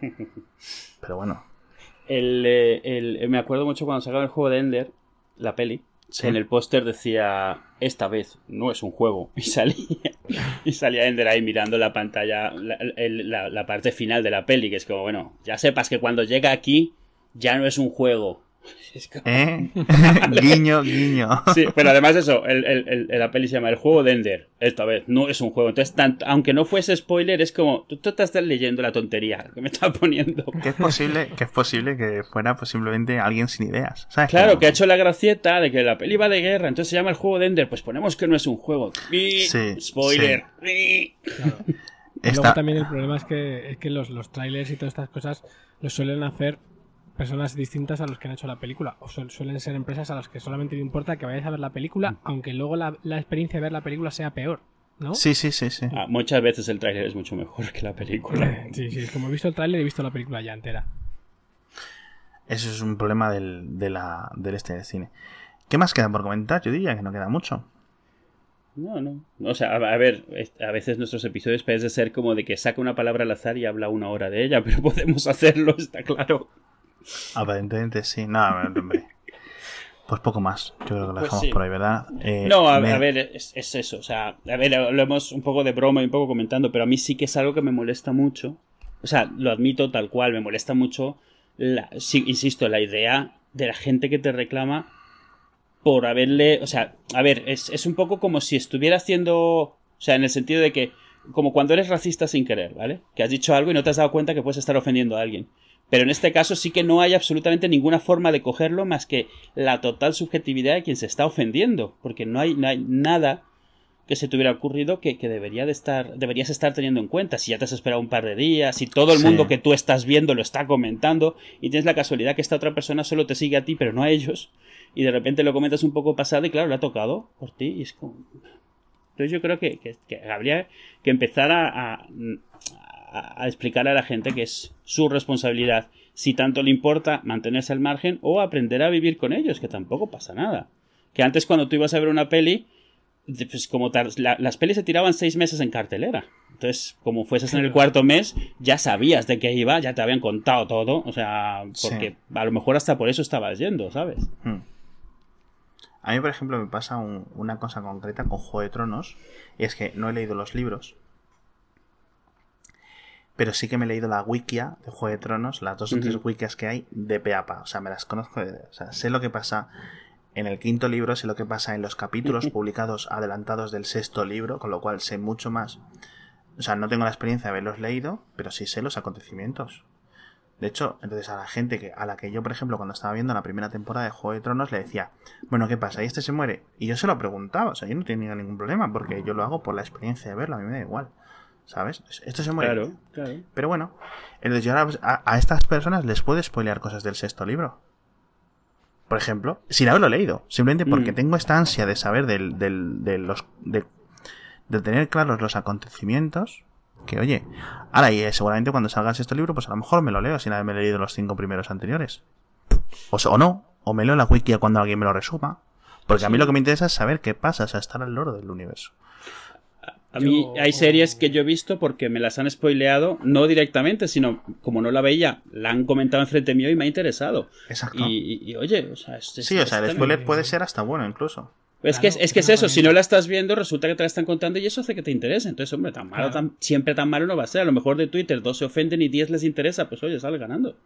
[SPEAKER 2] (laughs) Pero bueno,
[SPEAKER 1] El, eh, el- me acuerdo mucho cuando sacaron el juego de Ender, la peli,
[SPEAKER 2] Sí.
[SPEAKER 1] en el póster decía, esta vez no es un juego. (laughs) Y salía, y salía Ender ahí mirando la pantalla, la- la parte final de la peli, que es como, bueno, ya sepas que cuando llega aquí ya no es un juego. Es como-
[SPEAKER 2] ¿eh? (laughs) guiño, guiño.
[SPEAKER 1] Sí, pero además eso, el, el- el- la peli se llama El juego de Ender. Esta vez no es un juego. Entonces, tanto, aunque no fuese spoiler, es como, tú, tú te estás leyendo la tontería que me está poniendo.
[SPEAKER 2] Que es posible, que es posible que fuera posiblemente alguien sin ideas. ¿sabes?
[SPEAKER 1] Claro, que ha hecho la gracieta de que la peli va de guerra, entonces se llama el juego de Ender. Pues ponemos que no es un juego.
[SPEAKER 2] Sí,
[SPEAKER 1] Spoiler. ¡Bi!
[SPEAKER 3] Claro. Luego también el problema es que, es que los, los trailers y todas estas cosas los suelen hacer personas distintas a los que han hecho la película. O suel- suelen ser empresas a las que solamente le importa que vayáis a ver la película, aunque luego la, la experiencia de ver la película sea peor. ¿No?
[SPEAKER 2] Sí, sí, sí, sí.
[SPEAKER 1] Ah, muchas veces el tráiler es mucho mejor que la película. (laughs)
[SPEAKER 3] Sí, sí, como he visto el tráiler he visto la película ya entera.
[SPEAKER 2] Eso es un problema del, de la, del este del cine. ¿Qué más queda por comentar? Yo diría que no queda mucho.
[SPEAKER 1] No, no. O sea, a, a ver, a veces nuestros episodios parecen ser como de que saca una palabra al azar y habla una hora de ella, (laughs) pero podemos hacerlo, está claro.
[SPEAKER 2] Aparentemente sí. No, hombre. Pues poco más. Yo creo que lo
[SPEAKER 1] Pues
[SPEAKER 2] dejamos
[SPEAKER 1] sí.
[SPEAKER 2] por ahí, ¿verdad? Eh,
[SPEAKER 1] No, a,
[SPEAKER 2] me-
[SPEAKER 1] a ver, es, es eso. O sea, a ver, lo hemos un poco de broma y un poco comentando, pero a mí sí que es algo que me molesta mucho. O sea, lo admito tal cual, me molesta mucho, la, sí, insisto, la idea de la gente que te reclama por haberle. O sea, a ver, es, es un poco como si estuviera haciendo. O sea, en el sentido de que. Como cuando eres racista sin querer, ¿vale? Que has dicho algo y no te has dado cuenta que puedes estar ofendiendo a alguien. Pero en este caso sí que no hay absolutamente ninguna forma de cogerlo más que la total subjetividad de quien se está ofendiendo. Porque no hay, no hay nada que se te hubiera ocurrido que, que debería de estar, deberías estar teniendo en cuenta. Si ya te has esperado un par de días, si todo el
[SPEAKER 2] Sí.
[SPEAKER 1] mundo que tú estás viendo lo está comentando y tienes la casualidad que esta otra persona solo te sigue a ti pero no a ellos y de repente lo comentas un poco pasado y claro, le ha tocado por ti y es como... Entonces yo creo que, que- que habría que empezar a, a- a- a explicar a la gente que es su responsabilidad, si tanto le importa mantenerse al margen o aprender a vivir con ellos, que tampoco pasa nada. Que antes cuando tú ibas a ver una peli, pues como la- las pelis se tiraban seis meses en cartelera. Entonces, como fueses en el cuarto mes, ya sabías de qué iba, ya te habían contado todo. O sea, porque a lo mejor hasta por eso estabas yendo, ¿sabes?
[SPEAKER 2] Hmm. A mí, por ejemplo, me pasa un- una cosa concreta con Juego de Tronos. Y es que no he leído los libros. Pero sí que me he leído la wikia de Juego de Tronos, las dos o tres wikias que hay de Peapa. O sea, me las conozco. o sea, sé lo que pasa en el quinto libro sé lo que pasa en los capítulos (laughs) publicados adelantados del sexto libro, con lo cual sé mucho más. O sea, no tengo la experiencia de haberlos leído, pero sí sé los acontecimientos. De hecho, entonces a la gente que, a la que yo, por ejemplo, cuando estaba viendo la primera temporada de Juego de Tronos, le decía, bueno, ¿qué pasa? ¿Y este se muere? Y yo se lo preguntaba, o sea, yo no tenía ningún problema, porque yo lo hago por la experiencia de verlo, a mí me da igual. ¿Sabes? Esto se muere.
[SPEAKER 1] Claro, claro.
[SPEAKER 2] Pero bueno, entonces yo ahora a, a estas personas les puedo spoilear cosas del sexto libro. Por ejemplo, sin haberlo leído. Simplemente porque
[SPEAKER 1] Mm.
[SPEAKER 2] tengo esta ansia de saber del, del- de los. De, de tener claros los acontecimientos. Que oye, ahora y eh, seguramente cuando salga el sexto libro, pues a lo mejor me lo leo sin haberme leído los cinco primeros anteriores. O, o no, o me leo la wiki cuando alguien me lo resuma. Porque a mí lo que me interesa es saber qué pasa, o sea, estar al loro del universo.
[SPEAKER 1] A mí
[SPEAKER 3] Yo-
[SPEAKER 1] hay series que yo he visto porque me las han spoileado, no directamente, sino como no la veía, la han comentado enfrente mío y me ha interesado.
[SPEAKER 2] Exacto.
[SPEAKER 1] Y, y- y, oye, o sea, es, es-
[SPEAKER 2] sí, o sea, el spoiler puede ser hasta bueno incluso.
[SPEAKER 1] Es que, es, que es eso, si no la estás viendo, resulta que te la están contando y eso hace que te interese. Entonces, hombre, tan malo,
[SPEAKER 3] Claro.
[SPEAKER 1] tan, siempre tan malo no va a ser. A lo mejor de Twitter dos se ofenden y 10 les interesa, pues oye, sale ganando.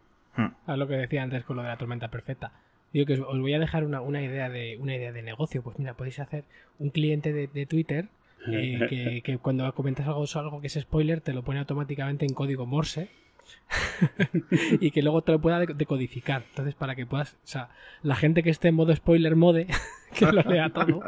[SPEAKER 3] A lo que decía antes con lo de la tormenta perfecta. Digo que os, os voy a dejar una, una idea de una idea de negocio. Pues mira, podéis hacer un cliente de, de Twitter eh, que, que cuando comentas algo, algo que es spoiler te lo pone automáticamente en código Morse (laughs) y que luego te lo pueda de- decodificar. Entonces, para que puedas, o sea, la gente que esté en modo spoiler mode, (laughs) que lo lea todo,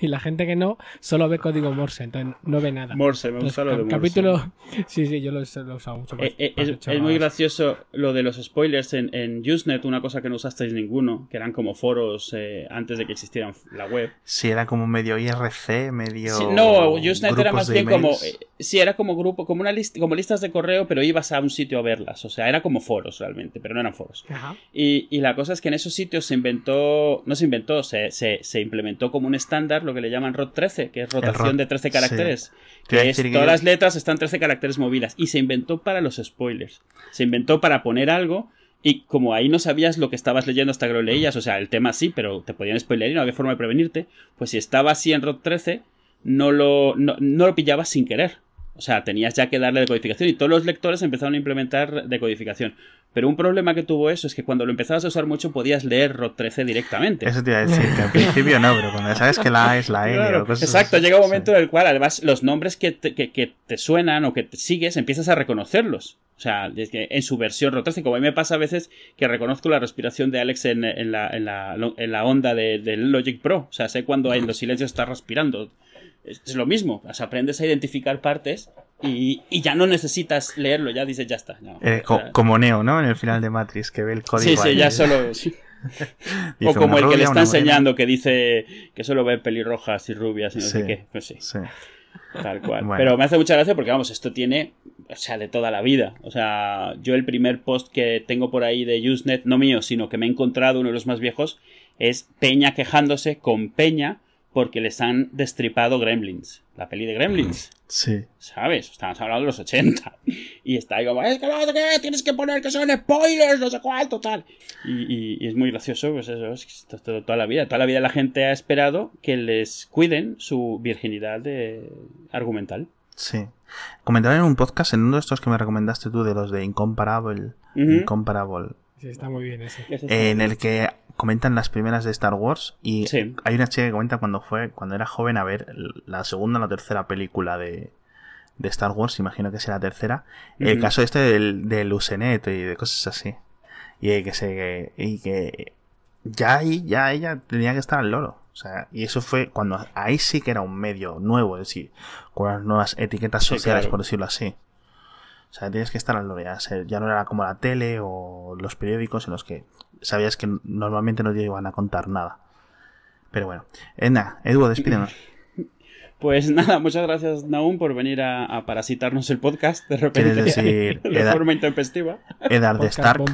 [SPEAKER 3] y la gente que no, solo ve código Morse, entonces no ve nada.
[SPEAKER 1] Morse, me gusta lo de Morse.
[SPEAKER 3] capítulo, (laughs) sí, sí, yo lo, he- lo usado mucho.
[SPEAKER 1] Eh, eh,
[SPEAKER 3] para
[SPEAKER 1] es, muy gracioso lo de los spoilers en, en Usenet, una cosa que no usasteis ninguno, que eran como foros eh, antes de que existieran la web.
[SPEAKER 2] Si era como medio IRC, medio.
[SPEAKER 1] Sí, no, Usenet era más bien como. eh, sí, era como grupo, como una lista, como listas de correo, pero ibas a un sitio verlas. O sea, era como foros realmente, pero no eran foros.
[SPEAKER 3] Ajá.
[SPEAKER 1] Y, y la cosa es que en esos sitios se inventó, no se inventó, se, se, se implementó como un estándar lo que le llaman ROT 13, que es rotación
[SPEAKER 2] ROT,
[SPEAKER 1] de 13
[SPEAKER 2] sí.
[SPEAKER 1] caracteres. Que es,
[SPEAKER 2] que
[SPEAKER 1] todas las letras están 13 caracteres movidas. Y se inventó para los spoilers. Se inventó para poner algo. Y como ahí no sabías lo que estabas leyendo hasta que lo leías, o sea, el tema sí, pero te podían spoiler y no había forma de prevenirte, pues si estaba así en ROT 13, no lo, no, no lo pillabas sin querer. O sea, tenías ya que darle decodificación y todos los lectores empezaron a implementar decodificación. Pero un problema que tuvo eso es que cuando lo empezabas a usar mucho podías leer ROT 13 directamente.
[SPEAKER 2] Eso te iba a decir, que al principio no, pero cuando sabes que la A es la N
[SPEAKER 1] Claro,
[SPEAKER 2] o cosas
[SPEAKER 1] exacto, llega un
[SPEAKER 2] sí.
[SPEAKER 1] momento en el cual además los nombres que te, que, que te suenan o que te sigues empiezas a reconocerlos. O sea, en su versión ROT13, como a mí me pasa a veces que reconozco la respiración de Alex en, en la, en, la, en la onda de- del Logic Pro. O sea, sé cuando en los silencios está respirando. Es, lo mismo. O sea, aprendes a identificar partes y, y ya no necesitas leerlo, ya dices, ya está. no.
[SPEAKER 2] Eh,
[SPEAKER 1] O sea,
[SPEAKER 2] como Neo, ¿no? En el final de Matrix, que ve el código.
[SPEAKER 1] sí, sí,
[SPEAKER 2] ahí.
[SPEAKER 1] ya solo... (laughs) O como el que le está
[SPEAKER 2] morena.
[SPEAKER 1] enseñando que dice que solo ve pelirrojas y rubias y no sé qué. Pues sí.
[SPEAKER 2] Sí.
[SPEAKER 1] Tal cual.
[SPEAKER 2] Bueno.
[SPEAKER 1] Pero me hace mucha gracia porque, vamos, esto tiene, o sea, de toda la vida. O sea, yo el primer post que tengo por ahí de Usenet, no mío, sino que me he encontrado, uno de los más viejos, es Peña quejándose con Peña porque les han destripado Gremlins. La peli de Gremlins.
[SPEAKER 2] Sí.
[SPEAKER 1] ¿Sabes? Estamos hablando de los 80. Y está ahí como, es que no sé qué, tienes que poner que son spoilers, no sé cuánto, tal. Y, y- y es muy gracioso, pues eso, es que esto- esto toda la vida. Toda la vida la gente ha esperado que les cuiden su virginidad de... argumental.
[SPEAKER 2] Sí. Comentaba en un podcast, en uno de estos que me recomendaste tú, de los de Incomparable. Incomparable.
[SPEAKER 3] Sí, está muy bien ese.
[SPEAKER 1] Ese es
[SPEAKER 2] eh, en
[SPEAKER 1] el
[SPEAKER 2] que comentan las primeras de Star Wars. Y
[SPEAKER 1] Sí.
[SPEAKER 2] hay una chica que comenta cuando fue, cuando era joven, a ver la segunda o la tercera película de, de Star Wars. Imagino que sea la tercera. El caso este del, del Usenet y de cosas así. Y que se. Y que. Ya ahí, ya ella tenía que estar al loro. O sea, y eso fue cuando ahí sí que era un medio nuevo, es decir, con unas nuevas etiquetas
[SPEAKER 1] Sí,
[SPEAKER 2] sociales,
[SPEAKER 1] claro.
[SPEAKER 2] por decirlo así. O sea, tienes que estar al loro. Ya, ya no era como la tele o los periódicos en los que sabías que normalmente no te iban a contar nada. Pero bueno, Edna, Edu, despídenos. (laughs)
[SPEAKER 1] Pues nada, muchas gracias Naum por venir a, a parasitarnos el podcast de repente
[SPEAKER 2] ¿Quieres decir (laughs)
[SPEAKER 1] de
[SPEAKER 2] edad?
[SPEAKER 1] forma intempestiva.
[SPEAKER 2] Eddard de Stark.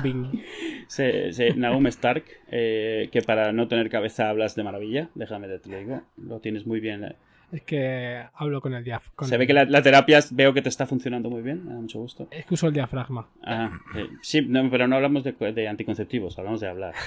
[SPEAKER 1] Naum Stark, eh, que para no tener cabeza hablas de maravilla, déjame te lo digo, lo tienes muy bien.
[SPEAKER 3] Es que hablo con el diafragma.
[SPEAKER 1] Se ve que la, la terapia veo que te está funcionando muy bien, me da mucho gusto.
[SPEAKER 3] Es que uso el diafragma.
[SPEAKER 1] Ah, eh, sí, no, pero no hablamos de, de anticonceptivos, hablamos de hablar. (laughs)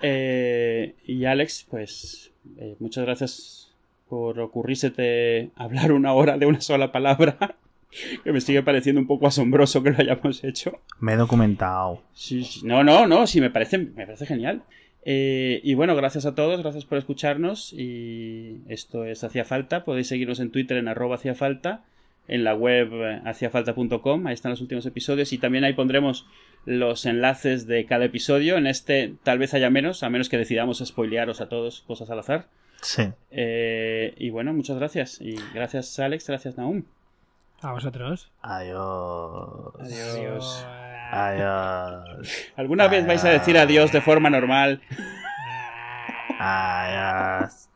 [SPEAKER 1] Eh, y Alex, pues eh, muchas gracias por ocurrírsete hablar una hora de una sola palabra, (laughs) que me sigue pareciendo un poco asombroso que lo hayamos hecho.
[SPEAKER 2] Me he documentado.
[SPEAKER 1] Sí, sí. No, no, no, sí, me parece, me parece genial. Eh, y bueno, gracias a todos, gracias por escucharnos. Y esto es Hacía Falta. Podéis seguirnos en Twitter en arroba Hacía Falta, en la web eh, haciafalta.com. Ahí están los últimos episodios. Y también ahí pondremos los enlaces de cada episodio. En este tal vez haya menos, a menos que decidamos spoilearos a todos cosas al azar.
[SPEAKER 2] Sí.
[SPEAKER 1] Eh, y bueno, muchas gracias. Y gracias Alex, gracias Naum.
[SPEAKER 3] A vosotros.
[SPEAKER 2] Adiós.
[SPEAKER 1] Adiós.
[SPEAKER 2] Adiós.
[SPEAKER 1] ¿Alguna vez vais a decir adiós de forma normal?
[SPEAKER 2] Adiós.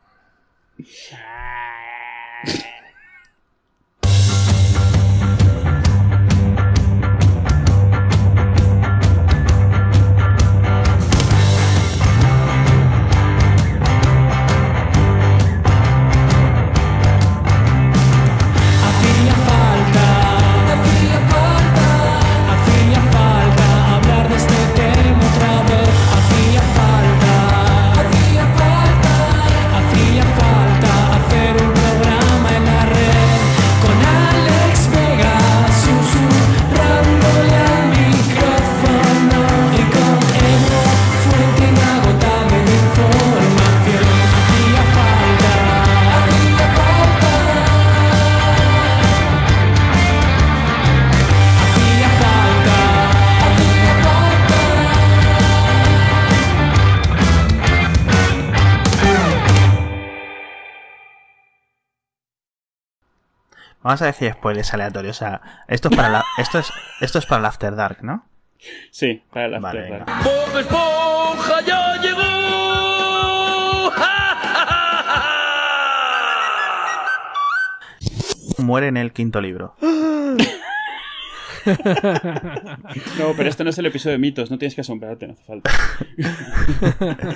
[SPEAKER 2] Vamos a decir spoilers aleatorios. O sea, esto es para la, (laughs) esto es, esto es para el After Dark, ¿no?
[SPEAKER 1] Sí, para
[SPEAKER 2] Vale,
[SPEAKER 1] After Dark.
[SPEAKER 2] venga.
[SPEAKER 4] Bob Esponja ya llegó.
[SPEAKER 2] Muere en el quinto libro. (laughs) (laughs)
[SPEAKER 1] No, pero este no es el episodio de mitos, no tienes que asombrarte, no hace falta. (laughs)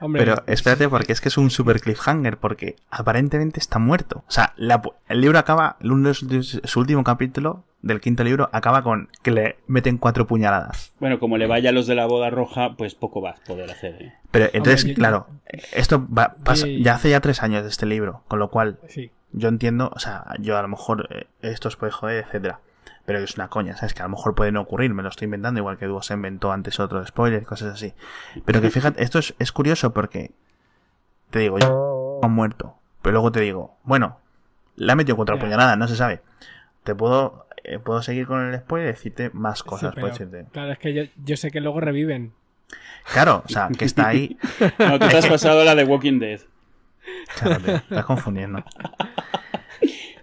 [SPEAKER 3] Hombre,
[SPEAKER 2] Pero espérate, porque es que es un super cliffhanger, porque aparentemente está muerto. O sea, la el libro acaba, su último capítulo del quinto libro acaba con que le meten cuatro puñaladas.
[SPEAKER 1] Bueno, como le vaya a los de la boda roja, pues poco vas a poder hacer. ¿eh?
[SPEAKER 2] Pero entonces,
[SPEAKER 3] yo-
[SPEAKER 2] claro, esto va- pasa- ya hace ya tres años de este libro, con lo cual
[SPEAKER 3] sí.
[SPEAKER 2] yo entiendo, o sea, yo a lo mejor eh, esto os puede joder, etcétera. Pero es una coña, ¿sabes? Que a lo mejor puede no ocurrir, me lo estoy inventando, igual que Duo se inventó antes otro de spoiler cosas así. Pero que fíjate, esto es, es curioso porque te digo, yo han muerto. Pero luego te digo, bueno, le ha metido contra puñalada, no se sabe. Te puedo, eh, puedo seguir con el spoiler y decirte más cosas,
[SPEAKER 3] Sí, pero,
[SPEAKER 2] decirte.
[SPEAKER 3] Claro, es que yo, yo sé que luego reviven.
[SPEAKER 2] Claro, o sea, que está ahí. (laughs)
[SPEAKER 1] No, tú te has pasado la de Walking Dead.
[SPEAKER 2] Claro, te estás confundiendo.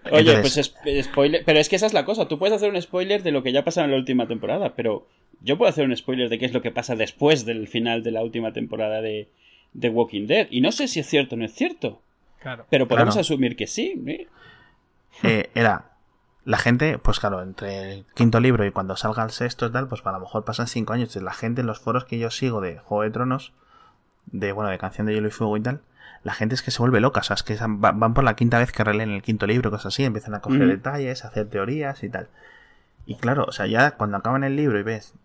[SPEAKER 1] Oye,
[SPEAKER 2] Entonces-
[SPEAKER 1] pues es- spoiler. Pero es que esa es la cosa. Tú puedes hacer un spoiler de lo que ya pasa en la última temporada, pero yo puedo hacer un spoiler de qué es lo que pasa después del final de la última temporada de, de Walking Dead. Y no sé si es cierto o no es cierto,
[SPEAKER 3] Claro.
[SPEAKER 1] pero podemos
[SPEAKER 2] Claro.
[SPEAKER 1] asumir que sí. ¿eh?
[SPEAKER 2] eh, era la gente, pues claro, entre el quinto libro y cuando salga el sexto y tal, pues a lo mejor pasan cinco años. Entonces, la gente en los foros que yo sigo de Juego de Tronos, de bueno, de Canción de Hielo y Fuego y tal, la gente es que se vuelve loca, o sea, es que van por la quinta vez que releen el quinto libro, cosas así, empiezan a coger detalles, a hacer teorías y tal. Y claro, o sea, ya cuando acaban el libro y ves,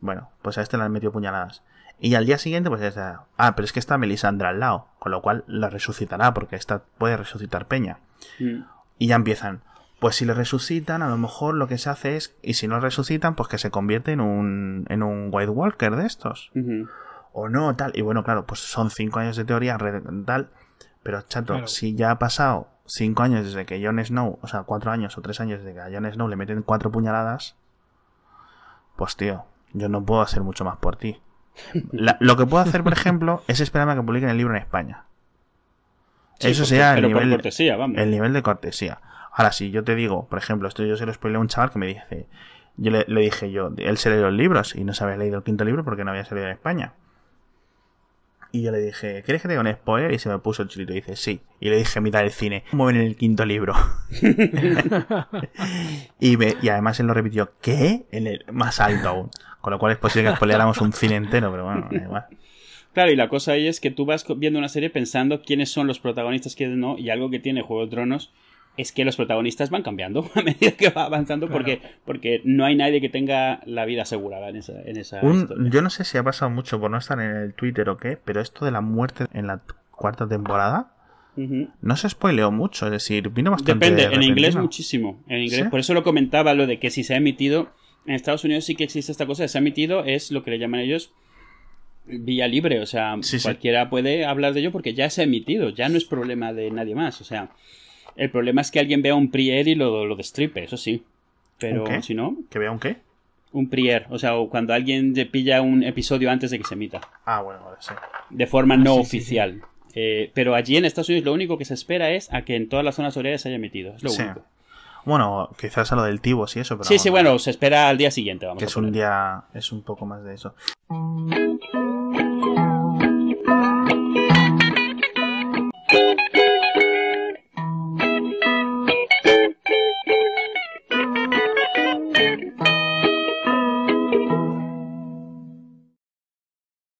[SPEAKER 2] bueno, pues a este le han metido puñaladas. Y al día siguiente, pues es, de, ah, pero es que está Melisandra al lado, con lo cual la resucitará, porque esta puede resucitar Peña.
[SPEAKER 1] Mm.
[SPEAKER 2] Y ya empiezan. Pues si le resucitan, a lo mejor lo que se hace es, y si no resucitan, pues que se convierte en un, en un White Walker de estos.
[SPEAKER 1] Ujú.
[SPEAKER 2] O no, tal. Y bueno, claro, pues son cinco años de teoría, tal. Pero chato,
[SPEAKER 3] Claro.
[SPEAKER 2] si ya ha pasado cinco años desde que Jon Snow, o sea, cuatro años o tres años desde que a Jon Snow le meten cuatro puñaladas, pues tío, yo no puedo hacer mucho más por ti. (laughs) La- lo que puedo hacer, por ejemplo, es esperarme a que publiquen el libro en España.
[SPEAKER 1] Sí,
[SPEAKER 2] Eso sería el nivel,
[SPEAKER 1] cortesía, vamos.
[SPEAKER 2] el nivel de cortesía. Ahora, si yo te digo, por ejemplo, esto yo se lo spoilé a un chaval que me dice, yo le, le dije yo, él se leyó los libros y no se había leído el quinto libro porque no había salido en España. Y yo le dije, ¿quieres que te diga un spoiler? Y se me puso el chilito y dice, sí. Y le dije, mitad del cine, ¿cómo ven el quinto libro? (laughs) y, me- y además él lo repitió, ¿qué? En el más alto aún. Con lo cual es posible que spoileáramos un cine entero, pero bueno, da igual.
[SPEAKER 1] Claro, y la cosa ahí es que tú vas viendo una serie pensando quiénes son los protagonistas, quiénes no, y algo que tiene Juego de Tronos es que los protagonistas van cambiando (laughs) a medida que va avanzando
[SPEAKER 3] Claro.
[SPEAKER 1] porque, porque no hay nadie que tenga la vida asegurada en esa, en esa
[SPEAKER 2] Un-
[SPEAKER 1] historia.
[SPEAKER 2] yo no sé si ha pasado mucho por no estar en el Twitter o qué, pero esto de la muerte en la cuarta temporada no se spoileó mucho, es decir, vino bastante
[SPEAKER 1] Depende, en inglés muchísimo. En inglés,
[SPEAKER 2] ¿Sí?
[SPEAKER 1] Por eso lo comentaba lo de que si se ha emitido, en Estados Unidos sí que existe esta cosa, se ha emitido, es lo que le llaman ellos vía libre, o sea,
[SPEAKER 2] Sí, sí.
[SPEAKER 1] cualquiera puede hablar de ello porque ya se ha emitido, ya no es problema de nadie más, o sea, el problema es que alguien vea un prier y lo, lo destripe, eso sí, pero
[SPEAKER 2] ¿Un qué?
[SPEAKER 1] si no,
[SPEAKER 2] ¿Que vea un qué?
[SPEAKER 1] un prier, o sea, o cuando alguien te pilla un episodio antes de que se emita,
[SPEAKER 2] Ah, bueno, vale, sí.
[SPEAKER 1] de forma no
[SPEAKER 3] sí, sí,
[SPEAKER 1] oficial. Eh, pero allí en Estados Unidos lo único que se espera es a que en todas las zonas horarias se haya emitido, es lo
[SPEAKER 2] Sí.
[SPEAKER 1] único.
[SPEAKER 2] Bueno, quizás a lo del Tibos y eso, pero.
[SPEAKER 1] sí, sí, bueno, se espera al día siguiente, vamos
[SPEAKER 2] Que
[SPEAKER 1] a
[SPEAKER 2] es un día. Es un poco más de eso.